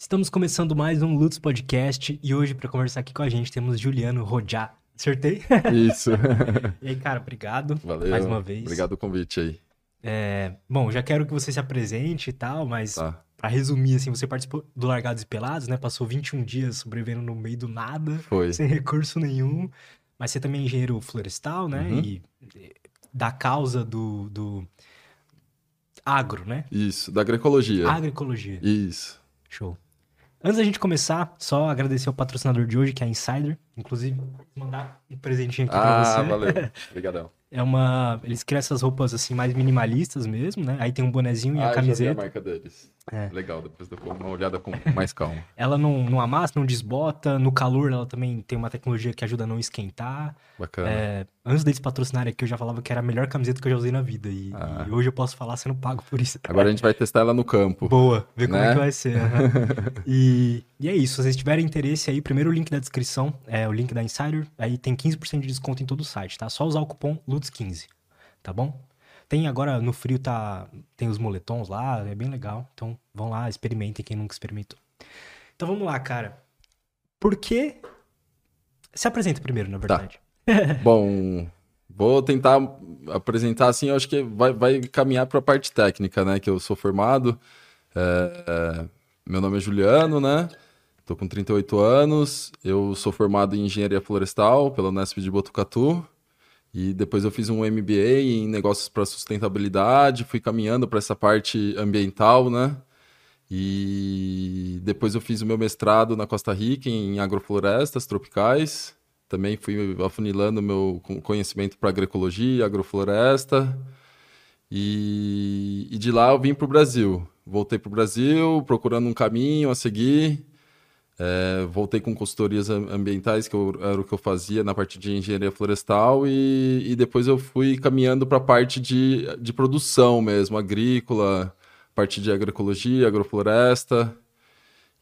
Estamos começando mais um Lutz Podcast e hoje para conversar aqui com a gente temos Juliano Rodjá. Acertei? Isso. e aí, cara, obrigado Valeu. mais uma vez. Obrigado pelo convite aí. É, bom, já quero que você se apresente e tal, mas Tá. para resumir, assim, você participou do Largados e Pelados, né? Passou 21 dias sobrevivendo no meio do nada, Foi. sem recurso nenhum. Mas você também é engenheiro florestal, né? Uhum. E e da causa do, do agro, né? Isso, da agroecologia. Agroecologia. Isso. Show. Antes da gente começar, só agradecer ao patrocinador de hoje, que é a Insider. Inclusive, mandar um presentinho aqui pra Ah, você. valeu. Obrigadão. É uma. Eles criam essas roupas assim mais minimalistas mesmo, né? Aí tem um bonezinho e ah, a já vi a camiseta. marca deles. É. Legal, depois eu dou uma olhada com mais calma. Ela não, não amassa, não desbota. No calor, ela também tem uma tecnologia que ajuda a não esquentar. Bacana. É, antes deles patrocinarem aqui, eu já falava que era a melhor camiseta que eu já usei na vida. E, Ah. e hoje eu posso falar sendo pago por isso. Agora a gente vai testar ela no campo. Boa, ver como Né? é que vai ser. aham. e, e é isso, se vocês tiverem interesse aí, primeiro o link da descrição é o link da Insider, aí tem 15% de desconto em todo o site, tá? Só usar o cupom LUTS15, tá bom? Tem agora, no frio tá, tem os moletons lá, é bem legal, então vão lá, experimentem quem nunca experimentou. Então vamos lá, cara. Por que... Se apresenta primeiro, na verdade. Bom, vou tentar apresentar assim, eu acho que vai, vai caminhar para a parte técnica, né? Que eu sou formado. É, é, meu nome é Juliano, né? Tô com 38 anos. Eu sou formado em engenharia florestal pela Unesp de Botucatu. E depois eu fiz um MBA em negócios para sustentabilidade, fui caminhando para essa parte ambiental, né? E depois eu fiz o meu mestrado na Costa Rica em agroflorestas tropicais. Também fui afunilando meu co- conhecimento para agroecologia, agrofloresta. E, e de lá eu vim para o Brasil. Voltei para o Brasil procurando um caminho a seguir. É, voltei com consultorias am- ambientais, que eu- era o que eu fazia na parte de engenharia florestal, e, e depois eu fui caminhando para a parte de, de produção mesmo, agrícola, parte de agroecologia, agrofloresta.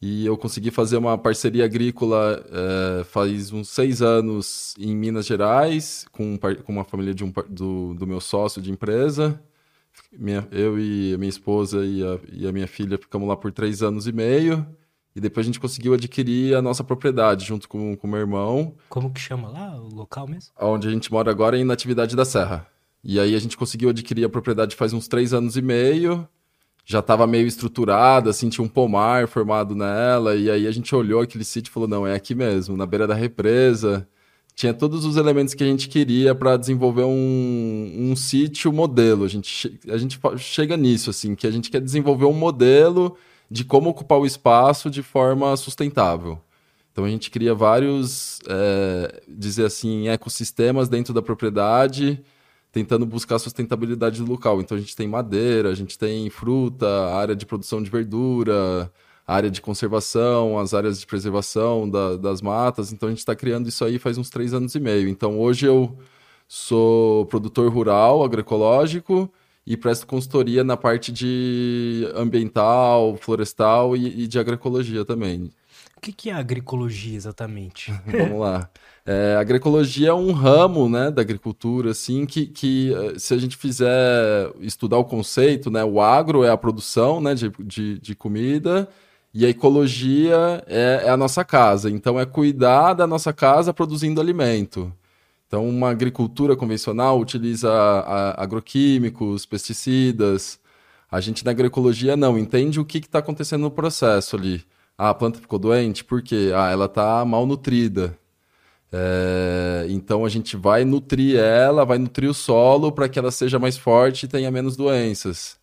E eu consegui fazer uma parceria agrícola é, faz uns seis anos em Minas Gerais, com, com uma família de um, do, do meu sócio de empresa. Minha- eu e a minha esposa e a, e a minha filha ficamos lá por três anos e meio. E depois a gente conseguiu adquirir a nossa propriedade junto com o meu irmão, Como que chama lá, o local mesmo? onde a gente mora agora é em Natividade da Serra. E aí a gente conseguiu adquirir a propriedade faz uns três anos e meio. Já estava meio estruturada, assim, tinha um pomar formado nela. E aí a gente olhou aquele sítio e falou: não, é aqui mesmo, na beira da represa. Tinha todos os elementos que a gente queria para desenvolver um, um sítio modelo. A gente, a gente chega nisso, assim, que a gente quer desenvolver um modelo de como ocupar o espaço de forma sustentável. Então a gente cria vários, é, dizer assim, ecossistemas dentro da propriedade, tentando buscar a sustentabilidade do local. Então a gente tem madeira, a gente tem fruta, área de produção de verdura, área de conservação, as áreas de preservação da- das matas. Então a gente está criando isso aí faz uns três anos e meio. Então hoje eu sou produtor rural, agroecológico e presto consultoria na parte de ambiental, florestal e, e de agroecologia também. O que que é agroecologia exatamente? Vamos lá. É, a agroecologia é um ramo, né, da agricultura, assim, que, que eh, se a gente fizer estudar o conceito, né, o agro é a produção, né, de, de, de comida e a ecologia é, é a nossa casa. Então, é cuidar da nossa casa produzindo alimento. Então, uma agricultura convencional utiliza agroquímicos, pesticidas. A gente na agroecologia não, entende o que está acontecendo no processo ali. Ah, a planta ficou doente, por quê? Ah, ela está mal nutrida. É, então a gente vai nutrir ela, vai nutrir o solo para que ela seja mais forte e tenha menos doenças.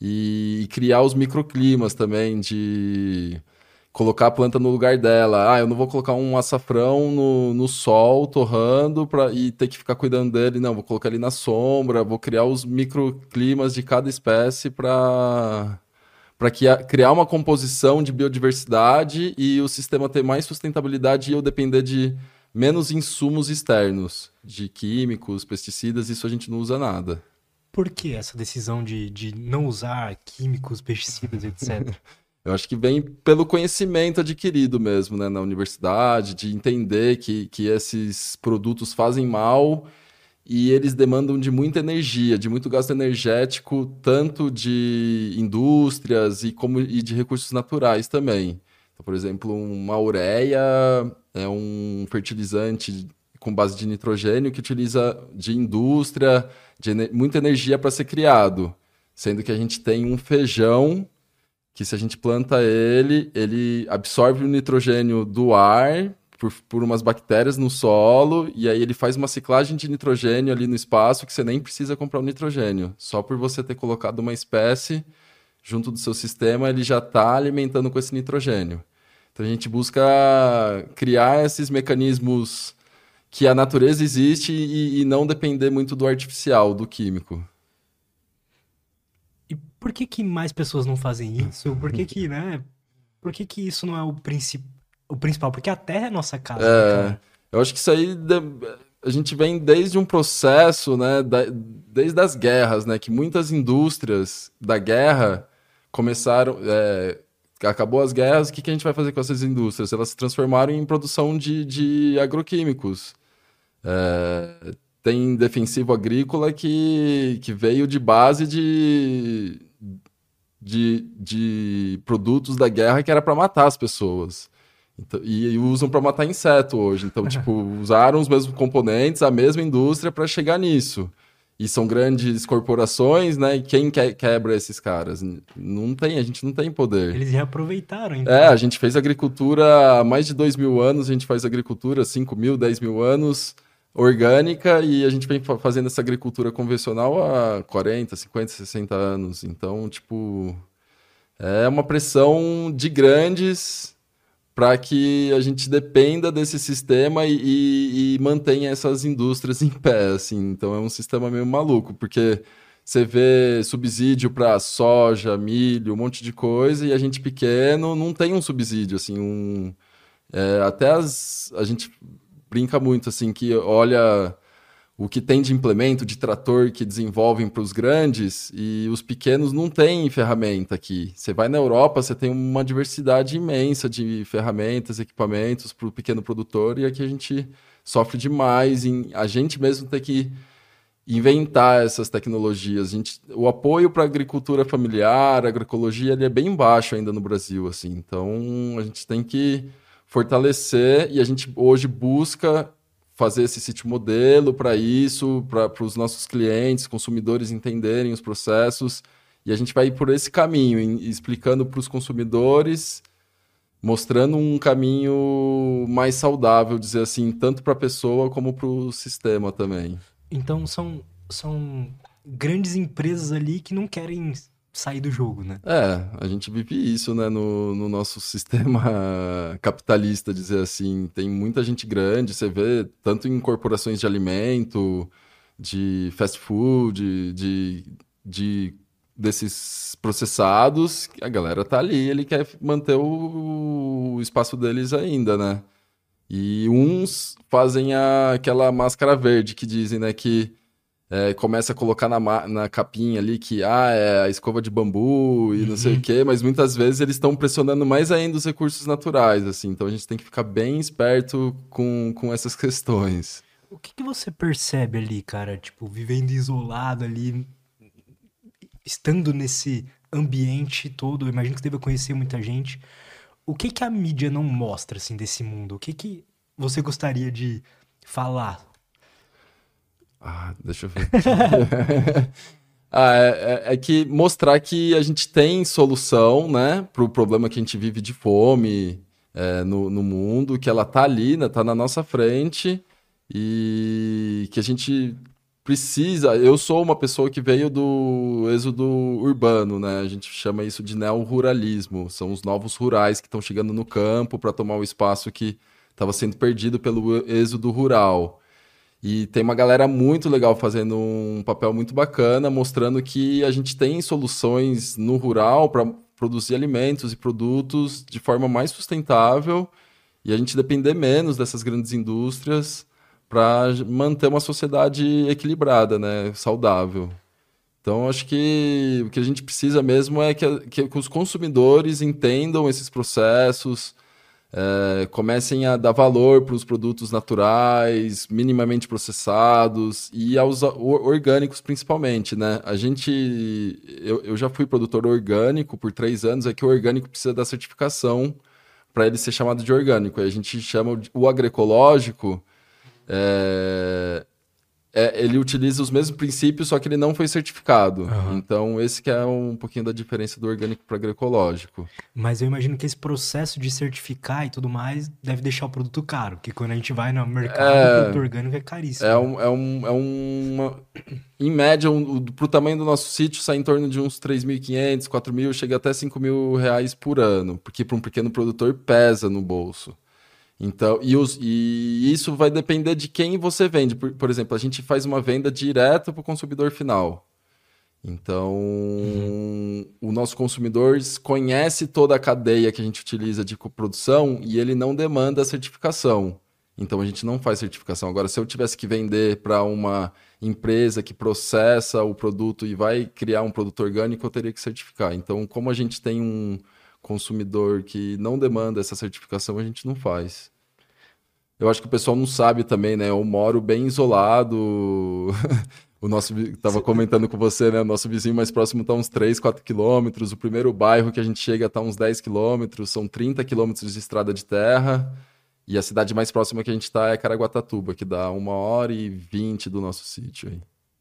E, e criar os microclimas também, de colocar a planta no lugar dela. Ah, eu não vou colocar um açafrão no, no sol torrando pra, e ter que ficar cuidando dele. Não, vou colocar ele na sombra, vou criar os microclimas de cada espécie para para criar uma composição de biodiversidade e o sistema ter mais sustentabilidade e eu depender de menos insumos externos, de químicos, pesticidas, isso a gente não usa nada. Por que essa decisão de, de não usar químicos, pesticidas, etc? Eu acho que vem pelo conhecimento adquirido mesmo, né, na universidade, de entender que, que esses produtos fazem mal e eles demandam de muita energia, de muito gasto energético, tanto de indústrias e como e de recursos naturais também. Então, por exemplo, uma ureia é um fertilizante com base de nitrogênio que utiliza de indústria, de muita energia para ser criado. Sendo que a gente tem um feijão que se a gente planta ele, ele absorve o nitrogênio do ar por, por umas bactérias no solo, e aí ele faz uma ciclagem de nitrogênio ali no espaço que você nem precisa comprar o nitrogênio. Só por você ter colocado uma espécie junto do seu sistema, ele já está alimentando com esse nitrogênio. Então a gente busca criar esses mecanismos que a natureza existe e, e não depender muito do artificial, do químico. Por que que mais pessoas não fazem isso? Por que que, né? Por que que isso não é o, princip... o principal? Porque a Terra é a nossa casa. É, né, eu acho que isso aí a gente vem desde um processo, né? Da... Desde as guerras, né? Que muitas indústrias da guerra começaram. É acabou as guerras, o que, que a gente vai fazer com essas indústrias? Elas se transformaram em produção de, de agroquímicos. É, tem defensivo agrícola que, que veio de base de, de, de produtos da guerra que era para matar as pessoas. Então, e, e, usam para matar inseto hoje. Então, tipo, usaram os mesmos componentes, a mesma indústria para chegar nisso e são grandes corporações, né? E quem que quebra esses caras? Não tem, a gente não tem poder. Eles reaproveitaram, então. É, a gente fez agricultura há mais de dois mil anos, a gente faz agricultura 5 mil, 10 mil anos, orgânica, e a gente vem fazendo essa agricultura convencional há 40, 50, 60 anos. Então, tipo, é uma pressão de grandes para que a gente dependa desse sistema e, e, e, mantenha essas indústrias em pé, assim. Então é um sistema meio maluco, porque você vê subsídio para soja, milho, um monte de coisa, e a gente pequeno não tem um subsídio, assim, um... É, até as, a gente brinca muito, assim, que olha o que tem de implemento, de trator que desenvolvem para os grandes e os pequenos não têm ferramenta aqui. Você vai na Europa, você tem uma diversidade imensa de ferramentas, equipamentos para o pequeno produtor e aqui a gente sofre demais em a gente mesmo ter que inventar essas tecnologias. A gente, o apoio para a agricultura familiar, agroecologia, ele é bem baixo ainda no Brasil, assim. Então a gente tem que fortalecer e a gente hoje busca fazer esse sítio modelo para isso, para os nossos clientes, consumidores entenderem os processos. E a gente vai por esse caminho, em, explicando para os consumidores, mostrando um caminho mais saudável, dizer assim, tanto para a pessoa como para o sistema também. Então são, são grandes empresas ali que não querem sair do jogo, né? É, a gente vive isso, né, no, no nosso sistema capitalista, dizer assim. Tem muita gente grande, você vê tanto em corporações de alimento, de fast food, de, de desses processados, a galera tá ali, ele quer manter o, o espaço deles ainda, né? E uns fazem a, aquela máscara verde que dizem, né, que é, começa a colocar na, na capinha ali que ah, é a escova de bambu e uhum. não sei o uhum. quê, mas muitas vezes eles estão pressionando mais ainda os recursos naturais, assim. Então a gente tem que ficar bem esperto com, com essas questões. O que, que você percebe ali, cara? Tipo, vivendo isolado ali, estando nesse ambiente todo, eu imagino que você deva conhecer muita gente. O que que a mídia não mostra, assim, desse mundo? O que que você gostaria de falar ah, deixa eu ver. ah, é, é, é, que mostrar que a gente tem solução, né, para o problema que a gente vive de fome é, no, no mundo, que ela tá ali, né, tá na nossa frente e que a gente precisa. Eu sou uma pessoa que veio do êxodo urbano, né? A gente chama isso de neo-ruralismo. São os novos rurais que estão chegando no campo para tomar o espaço que estava sendo perdido pelo êxodo rural. E tem uma galera muito legal fazendo um papel muito bacana, mostrando que a gente tem soluções no rural para produzir alimentos e produtos de forma mais sustentável e a gente depender menos dessas grandes indústrias para manter uma sociedade equilibrada, né, saudável. Então, acho que o que a gente precisa mesmo é que, que os consumidores entendam esses processos, é, comecem a dar valor para os produtos naturais, minimamente processados e aos orgânicos principalmente, né? A gente, eu, eu já fui produtor orgânico por três anos, é que o orgânico precisa da certificação para ele ser chamado de orgânico. a gente chama o agroecológico. É, é, ele utiliza os mesmos princípios, só que ele não foi certificado. Uhum. Então, esse que é um pouquinho da diferença do orgânico para agroecológico. Mas eu imagino que esse processo de certificar e tudo mais deve deixar o produto caro, porque quando a gente vai no mercado, é... o produto orgânico é caríssimo. É, um, é, um, é uma... Em média, um, para o tamanho do nosso sítio, sai em torno de uns 3.500, 4.000, chega até 5 mil reais por ano, porque para um pequeno produtor pesa no bolso. Então, e, os, e, isso vai depender de quem você vende. Por, por exemplo, a gente faz uma venda direto para o consumidor final. Então, uhum. o nosso consumidor conhece toda a cadeia que a gente utiliza de produção e ele não demanda certificação. Então, a gente não faz certificação. Agora, se eu tivesse que vender para uma empresa que processa o produto e vai criar um produto orgânico, eu teria que certificar. Então, como a gente tem um consumidor que não demanda essa certificação, a gente não faz. Eu acho que o pessoal não sabe também, né? Eu moro bem isolado. o nosso estava comentando com você, né? O nosso vizinho mais próximo está uns 3, 4 quilômetros. O primeiro bairro que a gente chega está uns 10 quilômetros. São 30 quilômetros de estrada de terra. E a cidade mais próxima que a gente está é Caraguatatuba, que dá uma hora e vinte do nosso sítio aí.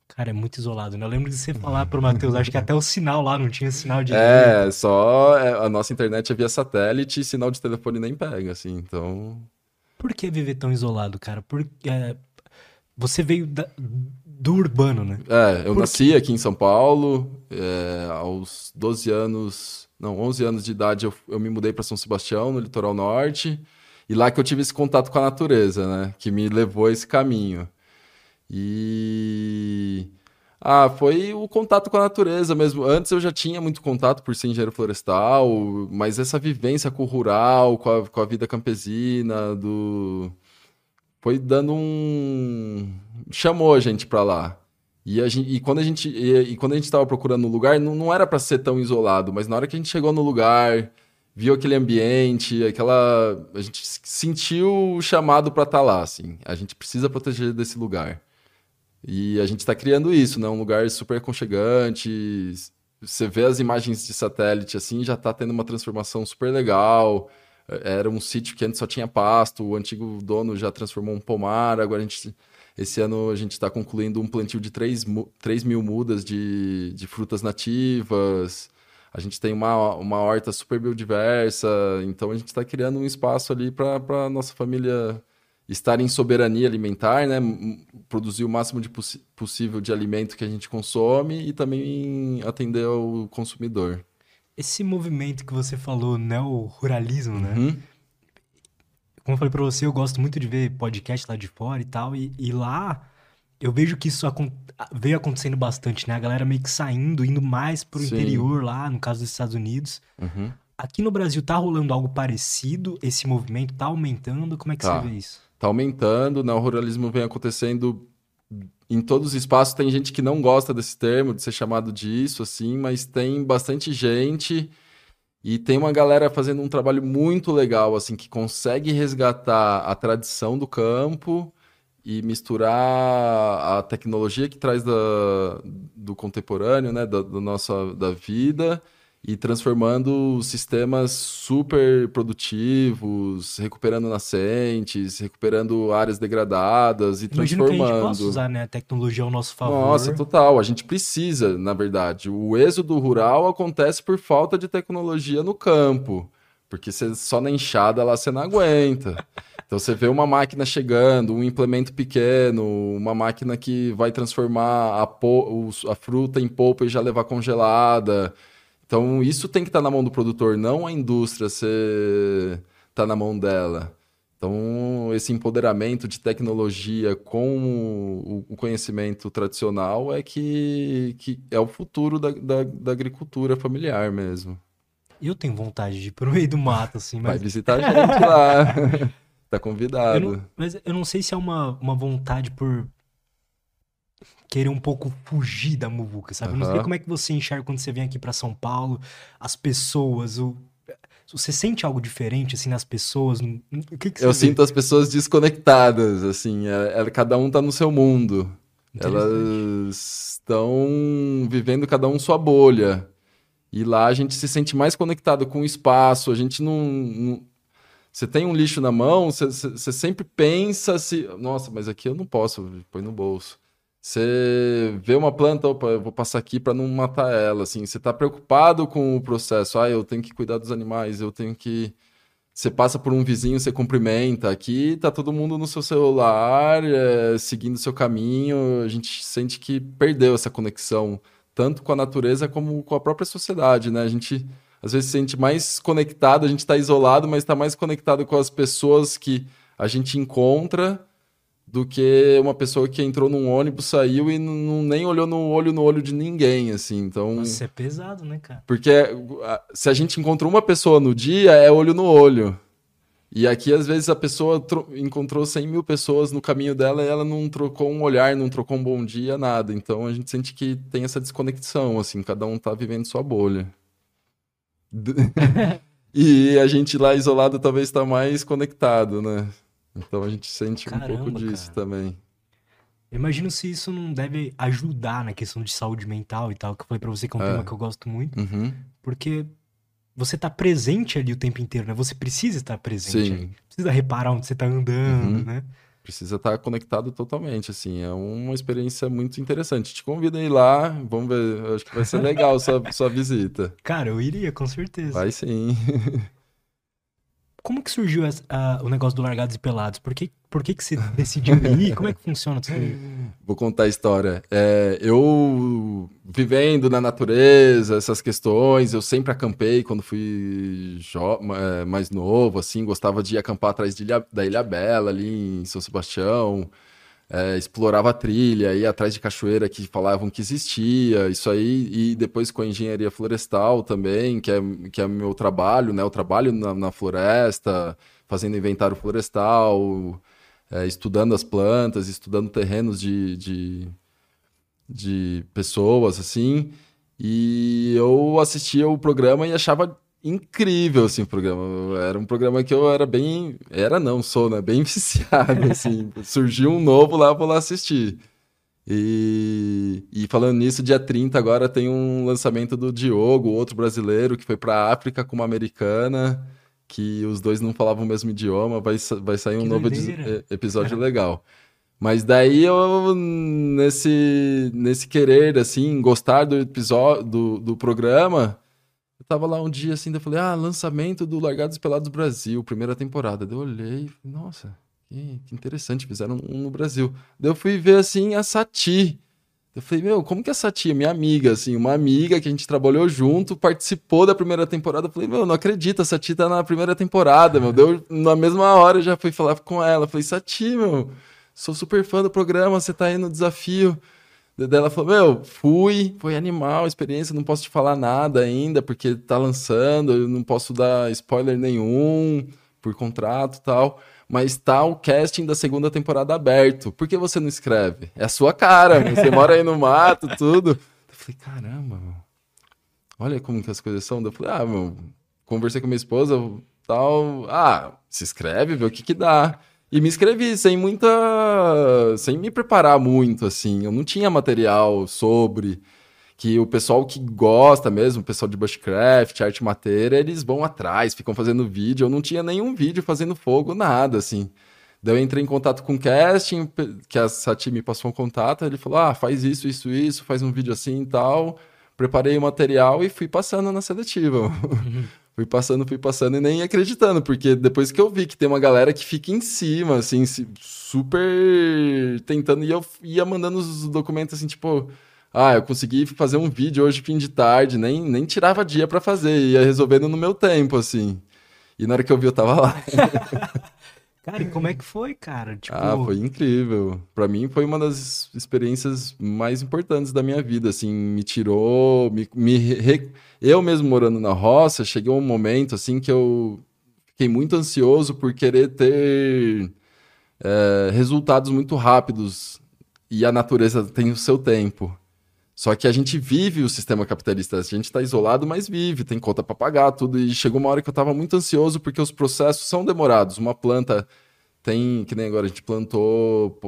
Cara, é muito isolado, né? Eu lembro de você falar pro Matheus, acho que até o sinal lá não tinha sinal de. É, só é, a nossa internet é via satélite e sinal de telefone nem pega, assim, então. Por que viver tão isolado, cara? Porque é, você veio da, do urbano, né? É, eu Por nasci que... aqui em São Paulo, é, aos 12 anos, não, 11 anos de idade eu, eu me mudei para São Sebastião, no litoral norte, e lá que eu tive esse contato com a natureza, né? Que me levou a esse caminho. E ah, foi o contato com a natureza mesmo. Antes eu já tinha muito contato por ser engenheiro florestal, mas essa vivência com o rural, com a, com a vida campesina, do... foi dando um. chamou a gente para lá. E, a gente, e, quando a gente e, e quando a gente estava procurando um lugar, não, não era para ser tão isolado, mas na hora que a gente chegou no lugar, viu aquele ambiente, aquela a gente sentiu o chamado para estar tá lá, assim. A gente precisa proteger desse lugar. E a gente está criando isso, né? Um lugar super aconchegante. Você vê as imagens de satélite assim, já está tendo uma transformação super legal. Era um sítio que antes só tinha pasto, o antigo dono já transformou um pomar. Agora a gente, esse ano a gente está concluindo um plantio de 3, 3 mil mudas de, de frutas nativas. A gente tem uma, uma horta super biodiversa, então a gente está criando um espaço ali para a nossa família estar em soberania alimentar, né? Produzir o máximo de possível de alimento que a gente consome e também atender ao consumidor. Esse movimento que você falou, neo-ruralismo, né? Uhum. Como eu falei para você, eu gosto muito de ver podcast lá de fora e tal, e, e lá eu vejo que isso acon veio acontecendo bastante, né? A galera meio que saindo, indo mais pro Sim. interior lá, no caso dos Estados Unidos. Uhum. Aqui no Brasil tá rolando algo parecido? Esse movimento tá aumentando? Como é que tá. você vê isso? Está aumentando, né? O ruralismo vem acontecendo em todos os espaços. Tem gente que não gosta desse termo, de ser chamado disso, assim, mas tem bastante gente e tem uma galera fazendo um trabalho muito legal, assim, que consegue resgatar a tradição do campo e misturar a tecnologia que traz da, do contemporâneo, né, da, da nossa da vida e transformando sistemas super produtivos, recuperando nascentes, recuperando áreas degradadas e Imagino transformando. Que a gente possa usar né, a tecnologia ao nosso favor. Nossa, total. A gente precisa, na verdade. O êxodo rural acontece por falta de tecnologia no campo. Porque você, só na enxada lá você não aguenta. Então você vê uma máquina chegando, um implemento pequeno, uma máquina que vai transformar a, a fruta em polpa e já levar congelada. Então, isso tem que estar tá na mão do produtor, não a indústria ser tá na mão dela. Então, esse empoderamento de tecnologia com o conhecimento tradicional é que, que é o futuro da, da, da agricultura familiar mesmo. Eu tenho vontade de ir pro meio do mato, assim, mas... Vai visitar a gente lá. tá convidado. Eu não, mas eu não sei se é uma, uma vontade por querer um pouco fugir da muvuca, sabe? Uhum. Não sei como é que você enxerga quando você vem aqui para São Paulo, as pessoas, o... Você sente algo diferente, assim, nas pessoas? O que, que Eu vê? sinto as pessoas desconectadas, assim, é, é, cada um tá no seu mundo. Elas estão vivendo cada um sua bolha. E lá a gente se sente mais conectado com o espaço, a gente não, não Você tem um lixo na mão, você, você sempre pensa se. Nossa, mas aqui eu não posso, põe no bolso. Você vê uma planta, opa, eu vou passar aqui para não matar ela, assim. Você está preocupado com o processo. Ah, eu tenho que cuidar dos animais, eu tenho que. Você passa por um vizinho, você cumprimenta. Aqui tá todo mundo no seu celular, é, seguindo seu caminho. A gente sente que perdeu essa conexão, tanto com a natureza como com a própria sociedade, né? A gente às vezes se sente mais conectado, a gente está isolado, mas está mais conectado com as pessoas que a gente encontra do que uma pessoa que entrou num ônibus, saiu e não, nem olhou no olho no olho de ninguém, assim. Então. Nossa, é pesado, né, cara? Porque se a gente encontrou uma pessoa no dia, é olho no olho. E aqui, às vezes, a pessoa encontrou 100 mil pessoas no caminho dela e ela não trocou um olhar, não trocou um bom dia, nada. Então a gente sente que tem essa desconexão, assim, cada um tá vivendo sua bolha. e a gente lá isolado talvez está mais conectado, né? Então a gente sente Caramba, um pouco disso cara. também. Imagino se isso não deve ajudar na questão de saúde mental e tal, que eu falei pra você que é um é. tema que eu gosto muito. Uhum. Porque você tá presente ali o tempo inteiro, né? Você precisa estar presente Sim. ali. Precisa reparar onde você tá andando, uhum. né? precisa estar conectado totalmente, assim, é uma experiência muito interessante. Te convido a ir lá, vamos ver, acho que vai ser legal sua, sua visita. Cara, eu iria, com certeza. Vai sim. Como que surgiu uh, o negócio do Largados e Pelados? Por que, por que, que você decidiu ir? Como é que funciona isso aí? Vou contar a história. É, eu, vivendo na natureza, essas questões, eu sempre acampei quando fui é, mais novo, assim, gostava de acampar atrás de Ilha, da Ilha Bela, ali em São Sebastião é, explorava trilha, ia atrás de cachoeira que falavam que existia, isso aí, e depois com a engenharia florestal também, que é, que é meu trabalho, né? Eu trabalho na, na floresta, fazendo inventário florestal, é, estudando as plantas, estudando terrenos de, de, de pessoas, assim, e eu assistia o programa e achava incrível, assim, o programa. Era um programa que eu era bem... Era não, sou, né? Bem viciado, assim. Surgiu um novo lá, vou lá assistir. E, e falando nisso, dia 30 agora tem um lançamento do Diogo, outro brasileiro, que foi para África com uma americana, que os dois não falavam o mesmo idioma, vai, vai sair um que novo episódio legal. Mas daí eu, nesse, nesse querer, assim, gostar do episódio, do, do programa, eu tava lá um dia assim, eu falei, ah, lançamento do Largados Pelados Brasil, primeira temporada. Daí eu olhei, nossa, que, que interessante, fizeram um no Brasil. Daí eu fui ver assim a Sati. Eu falei, meu, como que a Sati minha amiga, assim, uma amiga que a gente trabalhou junto, participou da primeira temporada. Eu falei, meu, não acredito, a Sati tá na primeira temporada, meu. Deu, na mesma hora eu já fui falar com ela. Eu falei, Sati, meu, sou super fã do programa, você tá aí no desafio. Ela falou: Meu, fui, foi animal experiência, não posso te falar nada ainda, porque tá lançando, eu não posso dar spoiler nenhum por contrato e tal. Mas tá o casting da segunda temporada aberto. Por que você não escreve? É a sua cara, você mora aí no mato, tudo. Eu falei, caramba, meu. olha como que as coisas são. Eu falei, ah, meu, conversei com minha esposa, tal. Ah, se inscreve, vê o que que dá. E me inscrevi sem muita. sem me preparar muito, assim. Eu não tinha material sobre. Que o pessoal que gosta mesmo, o pessoal de bushcraft, arte matéria, eles vão atrás, ficam fazendo vídeo. Eu não tinha nenhum vídeo fazendo fogo, nada, assim. Daí eu entrei em contato com o casting, que a Sati me passou um contato, ele falou: ah, faz isso, isso, isso, faz um vídeo assim e tal. Preparei o material e fui passando na seletiva. Fui passando, fui passando e nem acreditando, porque depois que eu vi que tem uma galera que fica em cima, assim, super tentando, e eu ia mandando os documentos assim, tipo, ah, eu consegui fazer um vídeo hoje fim de tarde, nem, nem tirava dia para fazer, ia resolvendo no meu tempo, assim. E na hora que eu vi, eu tava lá. Cara, e como é que foi, cara? Tipo... Ah, foi incrível. Para mim foi uma das experiências mais importantes da minha vida, assim, me tirou, me, me re... eu mesmo morando na roça, cheguei um momento assim que eu fiquei muito ansioso por querer ter é, resultados muito rápidos e a natureza tem o seu tempo. Só que a gente vive o sistema capitalista, a gente está isolado, mas vive, tem conta para pagar, tudo. E chegou uma hora que eu estava muito ansioso porque os processos são demorados. Uma planta tem, que nem agora a gente plantou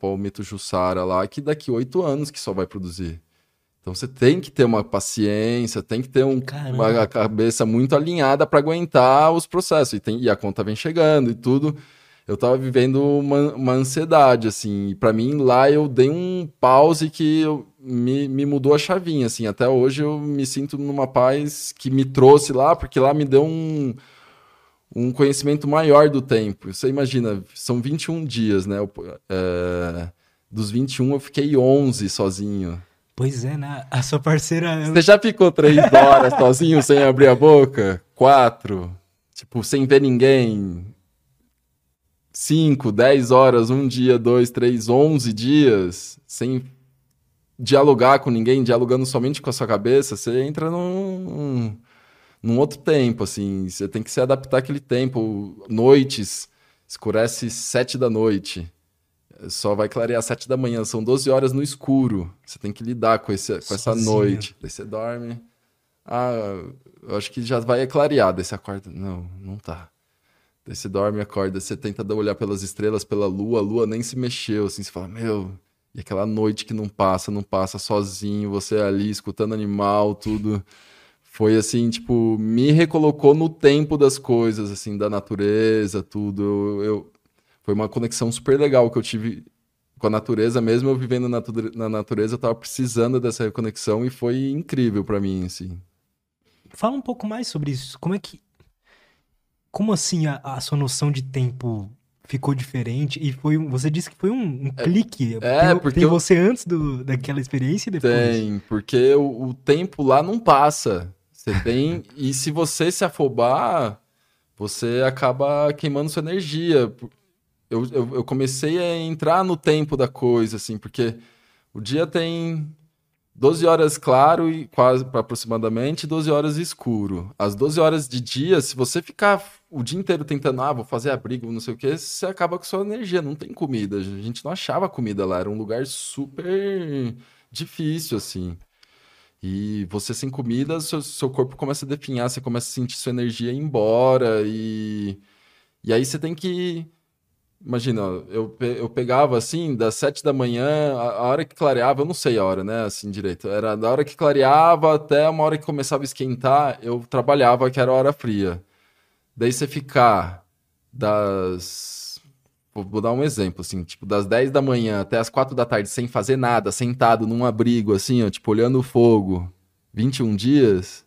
palmito jussara lá, que daqui oito anos que só vai produzir. Então você tem que ter uma paciência, tem que ter um, uma cabeça muito alinhada para aguentar os processos. E, tem, e a conta vem chegando e tudo. Eu tava vivendo uma, uma ansiedade, assim. E pra mim, lá eu dei um pause que eu, me, me mudou a chavinha, assim. Até hoje eu me sinto numa paz que me trouxe lá, porque lá me deu um, um conhecimento maior do tempo. Você imagina, são 21 dias, né? Eu, é, dos 21 eu fiquei 11 sozinho. Pois é, né? A sua parceira. Você já ficou três horas sozinho sem abrir a boca? Quatro? Tipo, sem ver ninguém? Cinco, dez horas, um dia, dois, três, onze dias, sem dialogar com ninguém, dialogando somente com a sua cabeça, você entra num, num outro tempo, assim. Você tem que se adaptar àquele tempo. Noites, escurece sete da noite só vai clarear 7 da manhã, são 12 horas no escuro. Você tem que lidar com, esse, com essa noite. Daí você dorme. Ah, eu acho que já vai clarear. Daí você acorda. Não, não tá. Daí você dorme, acorda, você tenta olhar pelas estrelas, pela lua, a lua nem se mexeu, assim, você fala, meu, e aquela noite que não passa, não passa sozinho, você ali escutando animal, tudo. Foi assim, tipo, me recolocou no tempo das coisas, assim, da natureza, tudo. Eu, eu foi uma conexão super legal que eu tive com a natureza, mesmo eu vivendo na, na natureza, eu tava precisando dessa reconexão e foi incrível para mim, assim. Fala um pouco mais sobre isso. Como é que. Como assim a, a sua noção de tempo ficou diferente? E foi você disse que foi um, um é, clique. É, tem, porque. Tem eu... você antes do, daquela experiência e depois? Tem, porque o, o tempo lá não passa. Você tem. e se você se afobar, você acaba queimando sua energia eu, eu, eu, comecei a entrar no tempo da coisa, assim, porque o dia tem 12 horas claro e quase aproximadamente 12 horas escuro. As 12 horas de dia, se você ficar o dia inteiro tentando, ah, vou fazer abrigo, não sei o que, você acaba com sua energia, não tem comida. A gente não achava comida lá, era um lugar super difícil, assim. E você sem comida, seu, seu corpo começa a definhar, você começa a sentir sua energia ir embora e... E aí você tem que Imagina, eu, eu pegava assim, das sete da manhã, a, a, hora que clareava, eu não sei a hora, né, assim direito. Era da hora que clareava até uma hora que começava a esquentar, eu trabalhava, que era hora fria. Daí você ficar das. Vou dar um exemplo, assim, tipo, das 10 da manhã até as 4 da tarde, sem fazer nada, sentado num abrigo, assim, ó, tipo, olhando o fogo, 21 dias,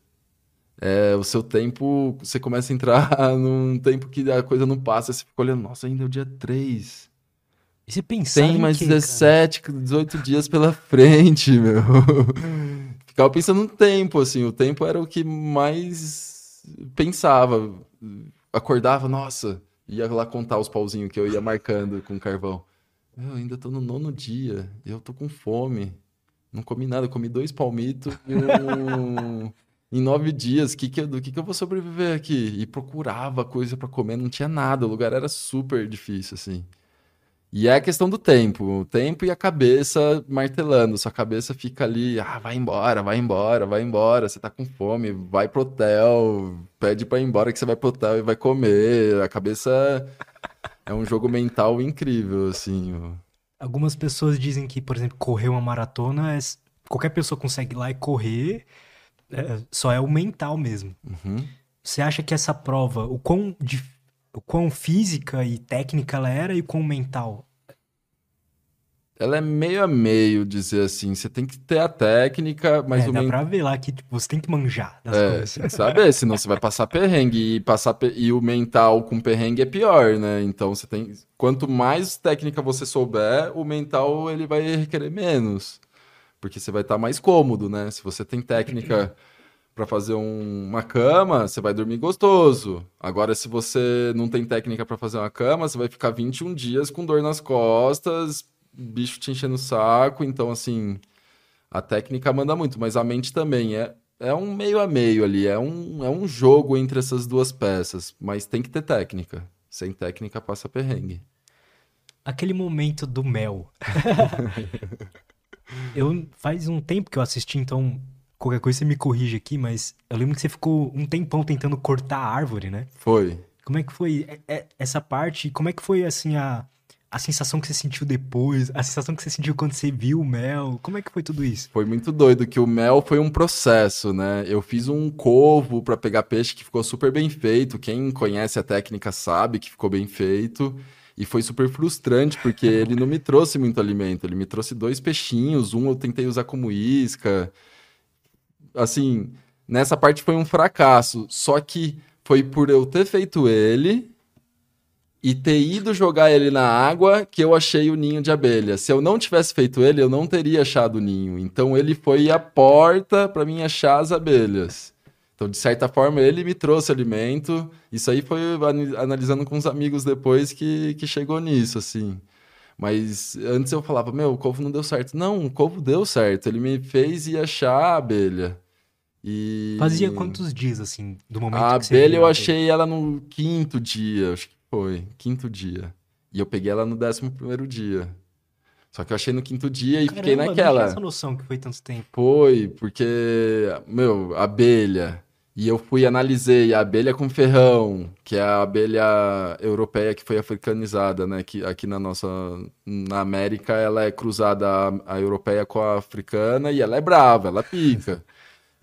é, o seu tempo, você começa a entrar num tempo que a coisa não passa, você fica olhando, nossa, ainda é o dia 3. E você pensar Tem mais que, 17, cara? 18 dias pela frente, meu. Ficava pensando no tempo, assim, o tempo era o que mais pensava. Acordava, nossa, ia lá contar os pauzinhos que eu ia marcando com carvão. Eu ainda tô no nono dia, eu tô com fome. Não comi nada, comi dois palmitos um em nove dias, que que, do que, que eu vou sobreviver aqui? E procurava coisa para comer, não tinha nada, o lugar era super difícil, assim. E é a questão do tempo, o tempo e a cabeça martelando. Sua cabeça fica ali, ah, vai embora, vai embora, vai embora. Você tá com fome, vai pro hotel, pede para ir embora que você vai pro hotel e vai comer. A cabeça é um jogo mental incrível, assim. Algumas pessoas dizem que, por exemplo, correr uma maratona é qualquer pessoa consegue ir lá e correr é, só é o mental mesmo. Uhum. Você acha que essa prova, o quão, de, o quão física e técnica ela era e o quão mental? Ela é meio a meio, dizer assim. Você tem que ter a técnica, mas é, o dá men... pra ver lá que tipo, você tem que manjar das é, coisas. Sabe? Senão você vai passar perrengue. E, passar e o mental com perrengue é pior, né? Então você tem. Quanto mais técnica você souber, o mental ele vai requerer menos porque você vai estar mais cômodo, né? Se você tem técnica para fazer um, uma cama, você vai dormir gostoso. Agora, se você não tem técnica para fazer uma cama, você vai ficar 21 dias com dor nas costas, bicho te enchendo o saco. Então, assim, a técnica manda muito, mas a mente também é. É um meio a meio ali, é um, é um jogo entre essas duas peças, mas tem que ter técnica. Sem técnica passa perrengue. Aquele momento do mel. Eu faz um tempo que eu assisti, então qualquer coisa você me corrige aqui, mas eu lembro que você ficou um tempão tentando cortar a árvore, né? Foi. Como é que foi essa parte? Como é que foi assim a, a sensação que você sentiu depois, a sensação que você sentiu quando você viu o mel. Como é que foi tudo isso? Foi muito doido que o mel foi um processo, né? Eu fiz um covo para pegar peixe que ficou super bem feito. Quem conhece a técnica sabe que ficou bem feito. E foi super frustrante, porque ele não me trouxe muito alimento. Ele me trouxe dois peixinhos, um eu tentei usar como isca. Assim, nessa parte foi um fracasso. Só que foi por eu ter feito ele e ter ido jogar ele na água que eu achei o ninho de abelha. Se eu não tivesse feito ele, eu não teria achado o ninho. Então ele foi a porta para mim achar as abelhas. Então, de certa forma, ele me trouxe alimento. Isso aí foi analisando com os amigos depois que, que chegou nisso, assim. Mas antes eu falava, meu, o covo não deu certo. Não, o covo deu certo. Ele me fez ir achar a abelha. E... Fazia quantos dias, assim, do momento a que você... A abelha eu achei ela no quinto dia, acho que foi, quinto dia. E eu peguei ela no décimo primeiro dia. Só que eu achei no quinto dia e Caramba, fiquei naquela. Não essa noção que foi tanto tempo. Foi, porque, meu, abelha. E eu fui analisei a abelha com ferrão, que é a abelha europeia que foi africanizada, né? Que aqui na nossa na América ela é cruzada a, a europeia com a africana e ela é brava, ela pica.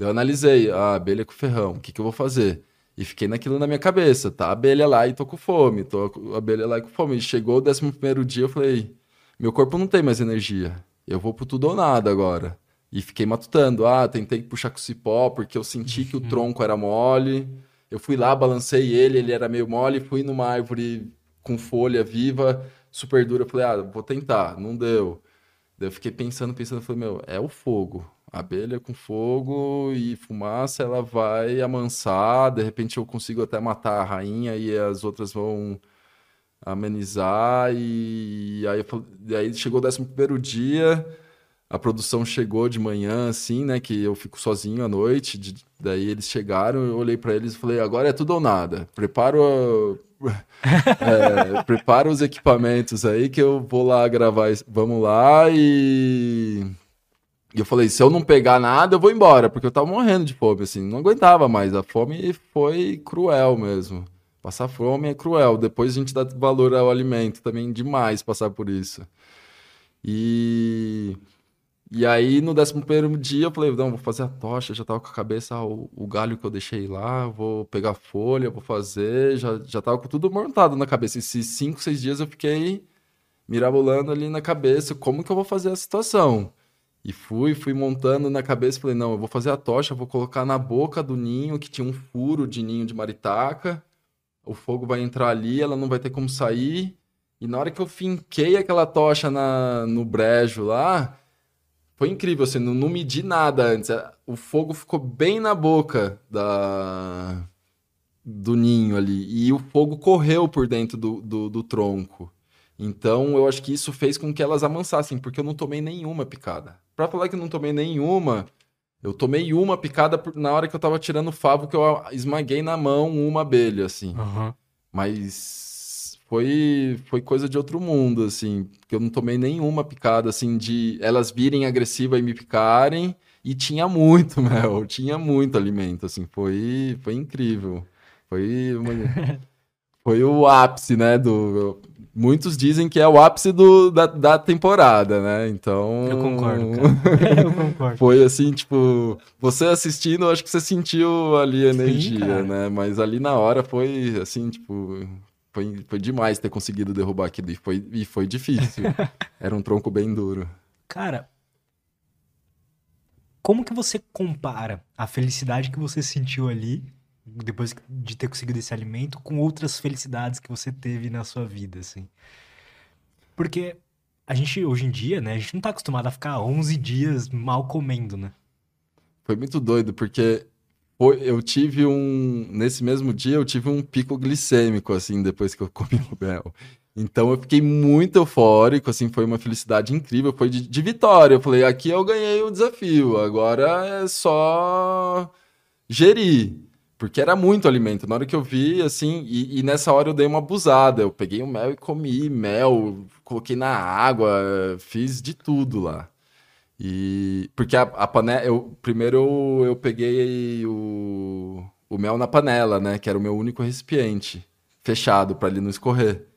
Eu analisei a abelha com ferrão, o que, que eu vou fazer? E fiquei naquilo na minha cabeça, tá? A abelha lá e tô com fome, tô a abelha lá e com fome. E chegou o décimo primeiro dia, eu falei, meu corpo não tem mais energia, eu vou pro tudo ou nada agora. E fiquei matutando. Ah, tentei puxar com o cipó porque eu senti que o uhum. tronco era mole. Eu fui lá, balancei ele, ele era meio mole. Fui numa árvore com folha viva, super dura. Falei, ah, vou tentar. Não deu. Daí eu fiquei pensando, pensando. Falei, meu, é o fogo. Abelha com fogo e fumaça, ela vai amansar. De repente eu consigo até matar a rainha e as outras vão amenizar. E aí, aí chegou o décimo primeiro dia a produção chegou de manhã, assim, né? Que eu fico sozinho à noite. De, daí eles chegaram, eu olhei para eles e falei: agora é tudo ou nada. Preparo, é, prepara os equipamentos aí que eu vou lá gravar. Vamos lá e. E eu falei: se eu não pegar nada, eu vou embora, porque eu tava morrendo de fome, assim, não aguentava mais. A fome foi cruel mesmo. Passar fome é cruel. Depois a gente dá valor ao alimento também demais passar por isso. E e aí, no décimo primeiro dia, eu falei, não, vou fazer a tocha, já tava com a cabeça, o, o, galho que eu deixei lá, vou pegar folha, vou fazer, já, já tava com tudo montado na cabeça. Esses cinco, seis dias eu fiquei mirabolando ali na cabeça, como que eu vou fazer a situação? E fui, fui montando na cabeça, falei, não, eu vou fazer a tocha, vou colocar na boca do ninho, que tinha um furo de ninho de maritaca, o fogo vai entrar ali, ela não vai ter como sair, e na hora que eu finquei aquela tocha na, no brejo lá foi incrível, assim, não, não medi nada antes. É, o fogo ficou bem na boca da do ninho ali. E o fogo correu por dentro do, do, do, tronco. Então, eu acho que isso fez com que elas amansassem, porque eu não tomei nenhuma picada. Pra falar que eu não tomei nenhuma, eu tomei uma picada na hora que eu tava tirando o favo, que eu esmaguei na mão uma abelha, assim. Uhum. Mas foi, foi coisa de outro mundo, assim, porque eu não tomei nenhuma picada, assim, de elas virem agressiva e me picarem, e tinha muito mel, tinha muito alimento, assim, foi, foi incrível. Foi, uma... foi o ápice, né, do... Muitos dizem que é o ápice do, da, da temporada, né? Então. Eu concordo, cara. eu concordo. Foi assim, tipo, você assistindo, acho que você sentiu ali a energia, né? Mas ali na hora foi assim, tipo, foi, foi demais ter conseguido derrubar aquilo. E foi, e foi difícil. Era um tronco bem duro. Cara, como que você compara a felicidade que você sentiu ali, depois de ter conseguido esse alimento, com outras felicidades que você teve na sua vida, assim? Porque a gente, hoje em dia, né, a gente não tá acostumado a ficar 11 dias mal comendo, né? Foi muito doido, porque eu tive um. Nesse mesmo dia, eu tive um pico glicêmico, assim, depois que eu comi o mel. Então eu fiquei muito eufórico, assim, foi uma felicidade incrível, foi de, de, vitória. Eu falei, aqui eu ganhei o desafio, agora é só gerir. Porque era muito alimento. Na hora que eu vi, assim, e, e nessa hora eu dei uma abusada. Eu peguei o mel e comi mel, coloquei na água, fiz de tudo lá. E porque a, a panela, eu primeiro eu, eu peguei o, o mel na panela, né, que era o meu único recipiente, fechado para ele não escorrer.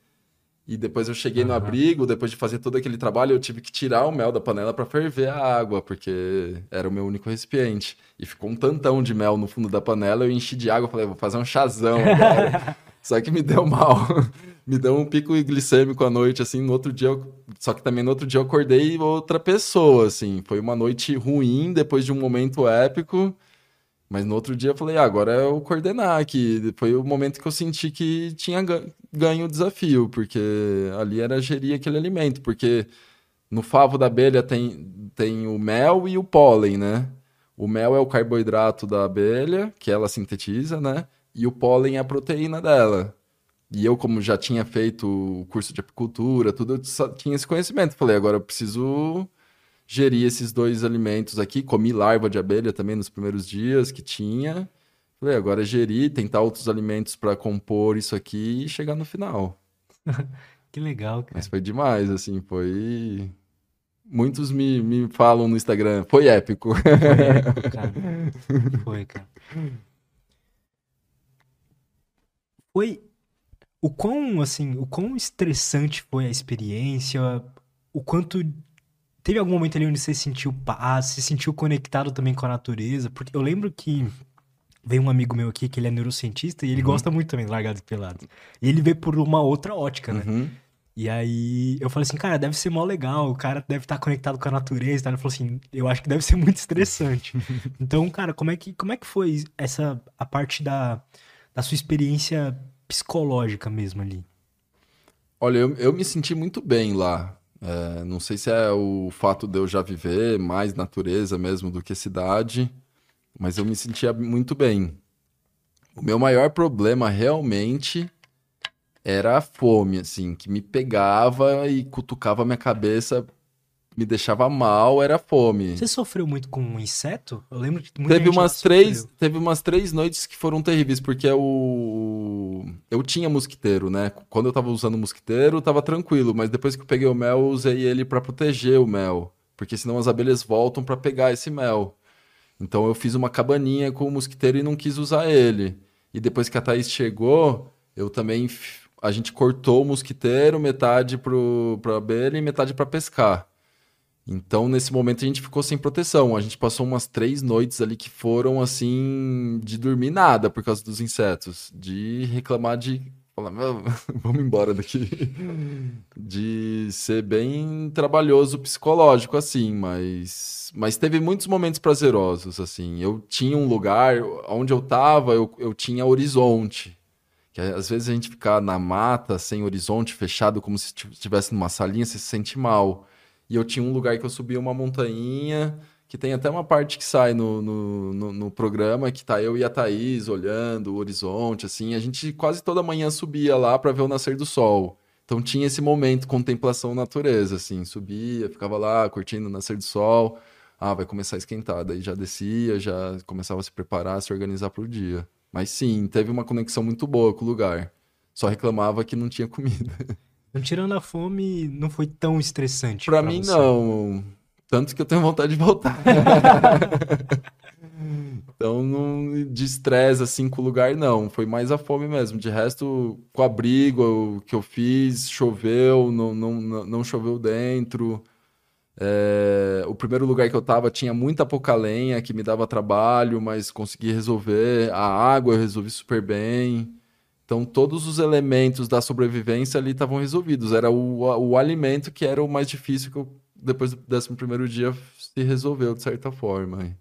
E depois eu cheguei uhum. no abrigo, depois de fazer todo aquele trabalho, eu tive que tirar o mel da panela para ferver a água, porque era o meu único recipiente. E ficou um tantão de mel no fundo da panela, eu enchi de água, falei, vou fazer um chazão agora. Só que me deu mal. me deu um pico glicêmico à noite, assim, no outro dia. Eu... Só que também no outro dia eu acordei outra pessoa, assim. Foi uma noite ruim, depois de um momento épico. Mas no outro dia eu falei, ah, agora é o coordenar aqui. Foi o momento que eu senti que tinha ganho o desafio, porque ali era gerir aquele alimento. Porque no favo da abelha tem, tem o mel e o pólen, né? O mel é o carboidrato da abelha, que ela sintetiza, né? e o pólen é a proteína dela. E eu, como já tinha feito o curso de apicultura, tudo, eu tinha esse conhecimento. Falei, agora eu preciso gerir esses dois alimentos aqui. Comi larva de abelha também nos primeiros dias que tinha. Falei, agora é gerir, tentar outros alimentos para compor isso aqui e chegar no final. que legal, cara. Mas foi demais, assim, foi. Muitos me, me falam no Instagram, foi épico. Foi épico, cara. Foi, cara. foi o quão assim, o quão estressante foi a experiência, o quanto teve algum momento ali onde você sentiu paz, se sentiu conectado também com a natureza, porque eu lembro que veio um amigo meu aqui que ele é neurocientista e ele uhum. gosta muito também de largados e pelados. E ele vê por uma outra ótica, né? Uhum. E aí eu falei assim, cara, deve ser mó legal, o cara deve estar conectado com a natureza, tá? Ele falou assim, eu acho que deve ser muito estressante. então, cara, como é que como é que foi essa a parte da da sua experiência psicológica mesmo ali? Olha, eu, eu me senti muito bem lá. É, não sei se é o fato de eu já viver mais natureza mesmo do que cidade, mas eu me sentia muito bem. O meu maior problema realmente era a fome, assim, que me pegava e cutucava minha cabeça me deixava mal era fome. Você sofreu muito com um inseto? Eu lembro que muita teve umas três sofreu. Teve umas três noites que foram terríveis, porque eu, eu tinha mosquiteiro, né? Quando eu tava usando mosquiteiro, tava tranquilo, mas depois que eu peguei o mel, eu usei ele para proteger o mel, porque senão as abelhas voltam para pegar esse mel. Então eu fiz uma cabaninha com o mosquiteiro e não quis usar ele. E depois que a Thaís chegou, eu também a gente cortou o mosquiteiro, metade pro, pra abelha e metade para pescar. Então, nesse momento, a gente ficou sem proteção. A gente passou umas três noites ali que foram, assim, de dormir nada por causa dos insetos. De reclamar de. Falar, vamos embora daqui. de ser bem trabalhoso psicológico, assim, mas. Mas teve muitos momentos prazerosos, assim. Eu tinha um lugar, onde eu tava, eu, eu tinha horizonte. Que às vezes a gente ficar na mata, sem horizonte, fechado, como se estivesse numa salinha, você se sente mal. E eu tinha um lugar que eu subia uma montanha, que tem até uma parte que sai no, no, no, no programa, que tá eu e a Thaís olhando o horizonte, assim. A gente quase toda manhã subia lá para ver o nascer do sol. Então tinha esse momento, contemplação natureza, assim. Subia, ficava lá curtindo o nascer do sol. Ah, vai começar a esquentar. Daí já descia, já começava a se preparar, a se organizar para o dia. Mas sim, teve uma conexão muito boa com o lugar. Só reclamava que não tinha comida. Então, tirando a fome, não foi tão estressante. Pra, pra mim, você. não. Tanto que eu tenho vontade de voltar. então, não de estresse, assim, com o lugar, não. Foi mais a fome mesmo. De resto, com o abrigo que eu fiz, choveu, não, não, não choveu dentro. É, o primeiro lugar que eu tava tinha muita pouca lenha, que me dava trabalho, mas consegui resolver. A água eu resolvi super bem. Então, todos os elementos da sobrevivência ali estavam resolvidos. Era o, o alimento que era o mais difícil que eu, depois do 11 primeiro dia, se resolveu de certa forma.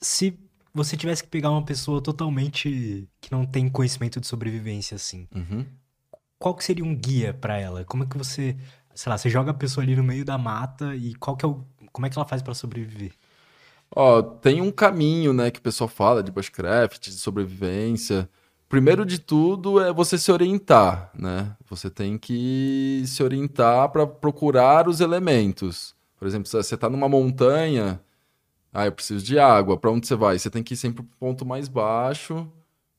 Se você tivesse que pegar uma pessoa totalmente que não tem conhecimento de sobrevivência, assim, uhum. qual que seria um guia para ela? Como é que você, sei lá, você joga a pessoa ali no meio da mata e qual que é o, como é que ela faz para sobreviver? Ó, tem um caminho, né, que o pessoal fala de bushcraft, de sobrevivência. Primeiro de tudo é você se orientar, né? Você tem que se orientar para procurar os elementos. Por exemplo, se você está numa montanha, ah, eu preciso de água. Para onde você vai? Você tem que ir sempre para o ponto mais baixo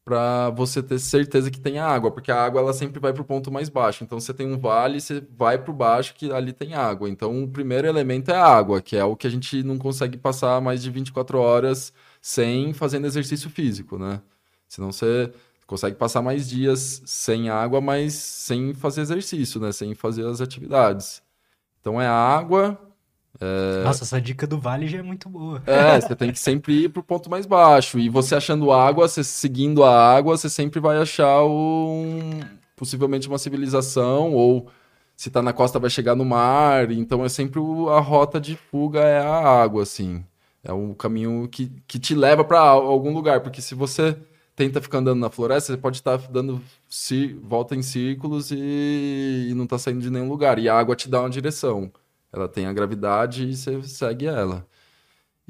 para você ter certeza que tem água, porque a água ela sempre vai para o ponto mais baixo. Então você tem um vale, você vai para o baixo que ali tem água. Então o primeiro elemento é a água, que é o que a gente não consegue passar mais de 24 horas sem fazendo exercício físico, né? Senão você consegue passar mais dias sem água, mas sem fazer exercício, né? Sem fazer as atividades. Então é água. É... Nossa, essa dica do vale já é muito boa. É, você tem que sempre ir pro ponto mais baixo. E você achando água, você seguindo a água, você sempre vai achar um possivelmente uma civilização ou se tá na costa vai chegar no mar, então é sempre o, a rota de fuga é a água, assim. É um caminho que, que te leva para algum lugar, porque se você tenta ficar andando na floresta, você pode estar dando volta em círculos e, e não tá saindo de nenhum lugar. E a água te dá uma direção. Ela tem a gravidade e você segue ela.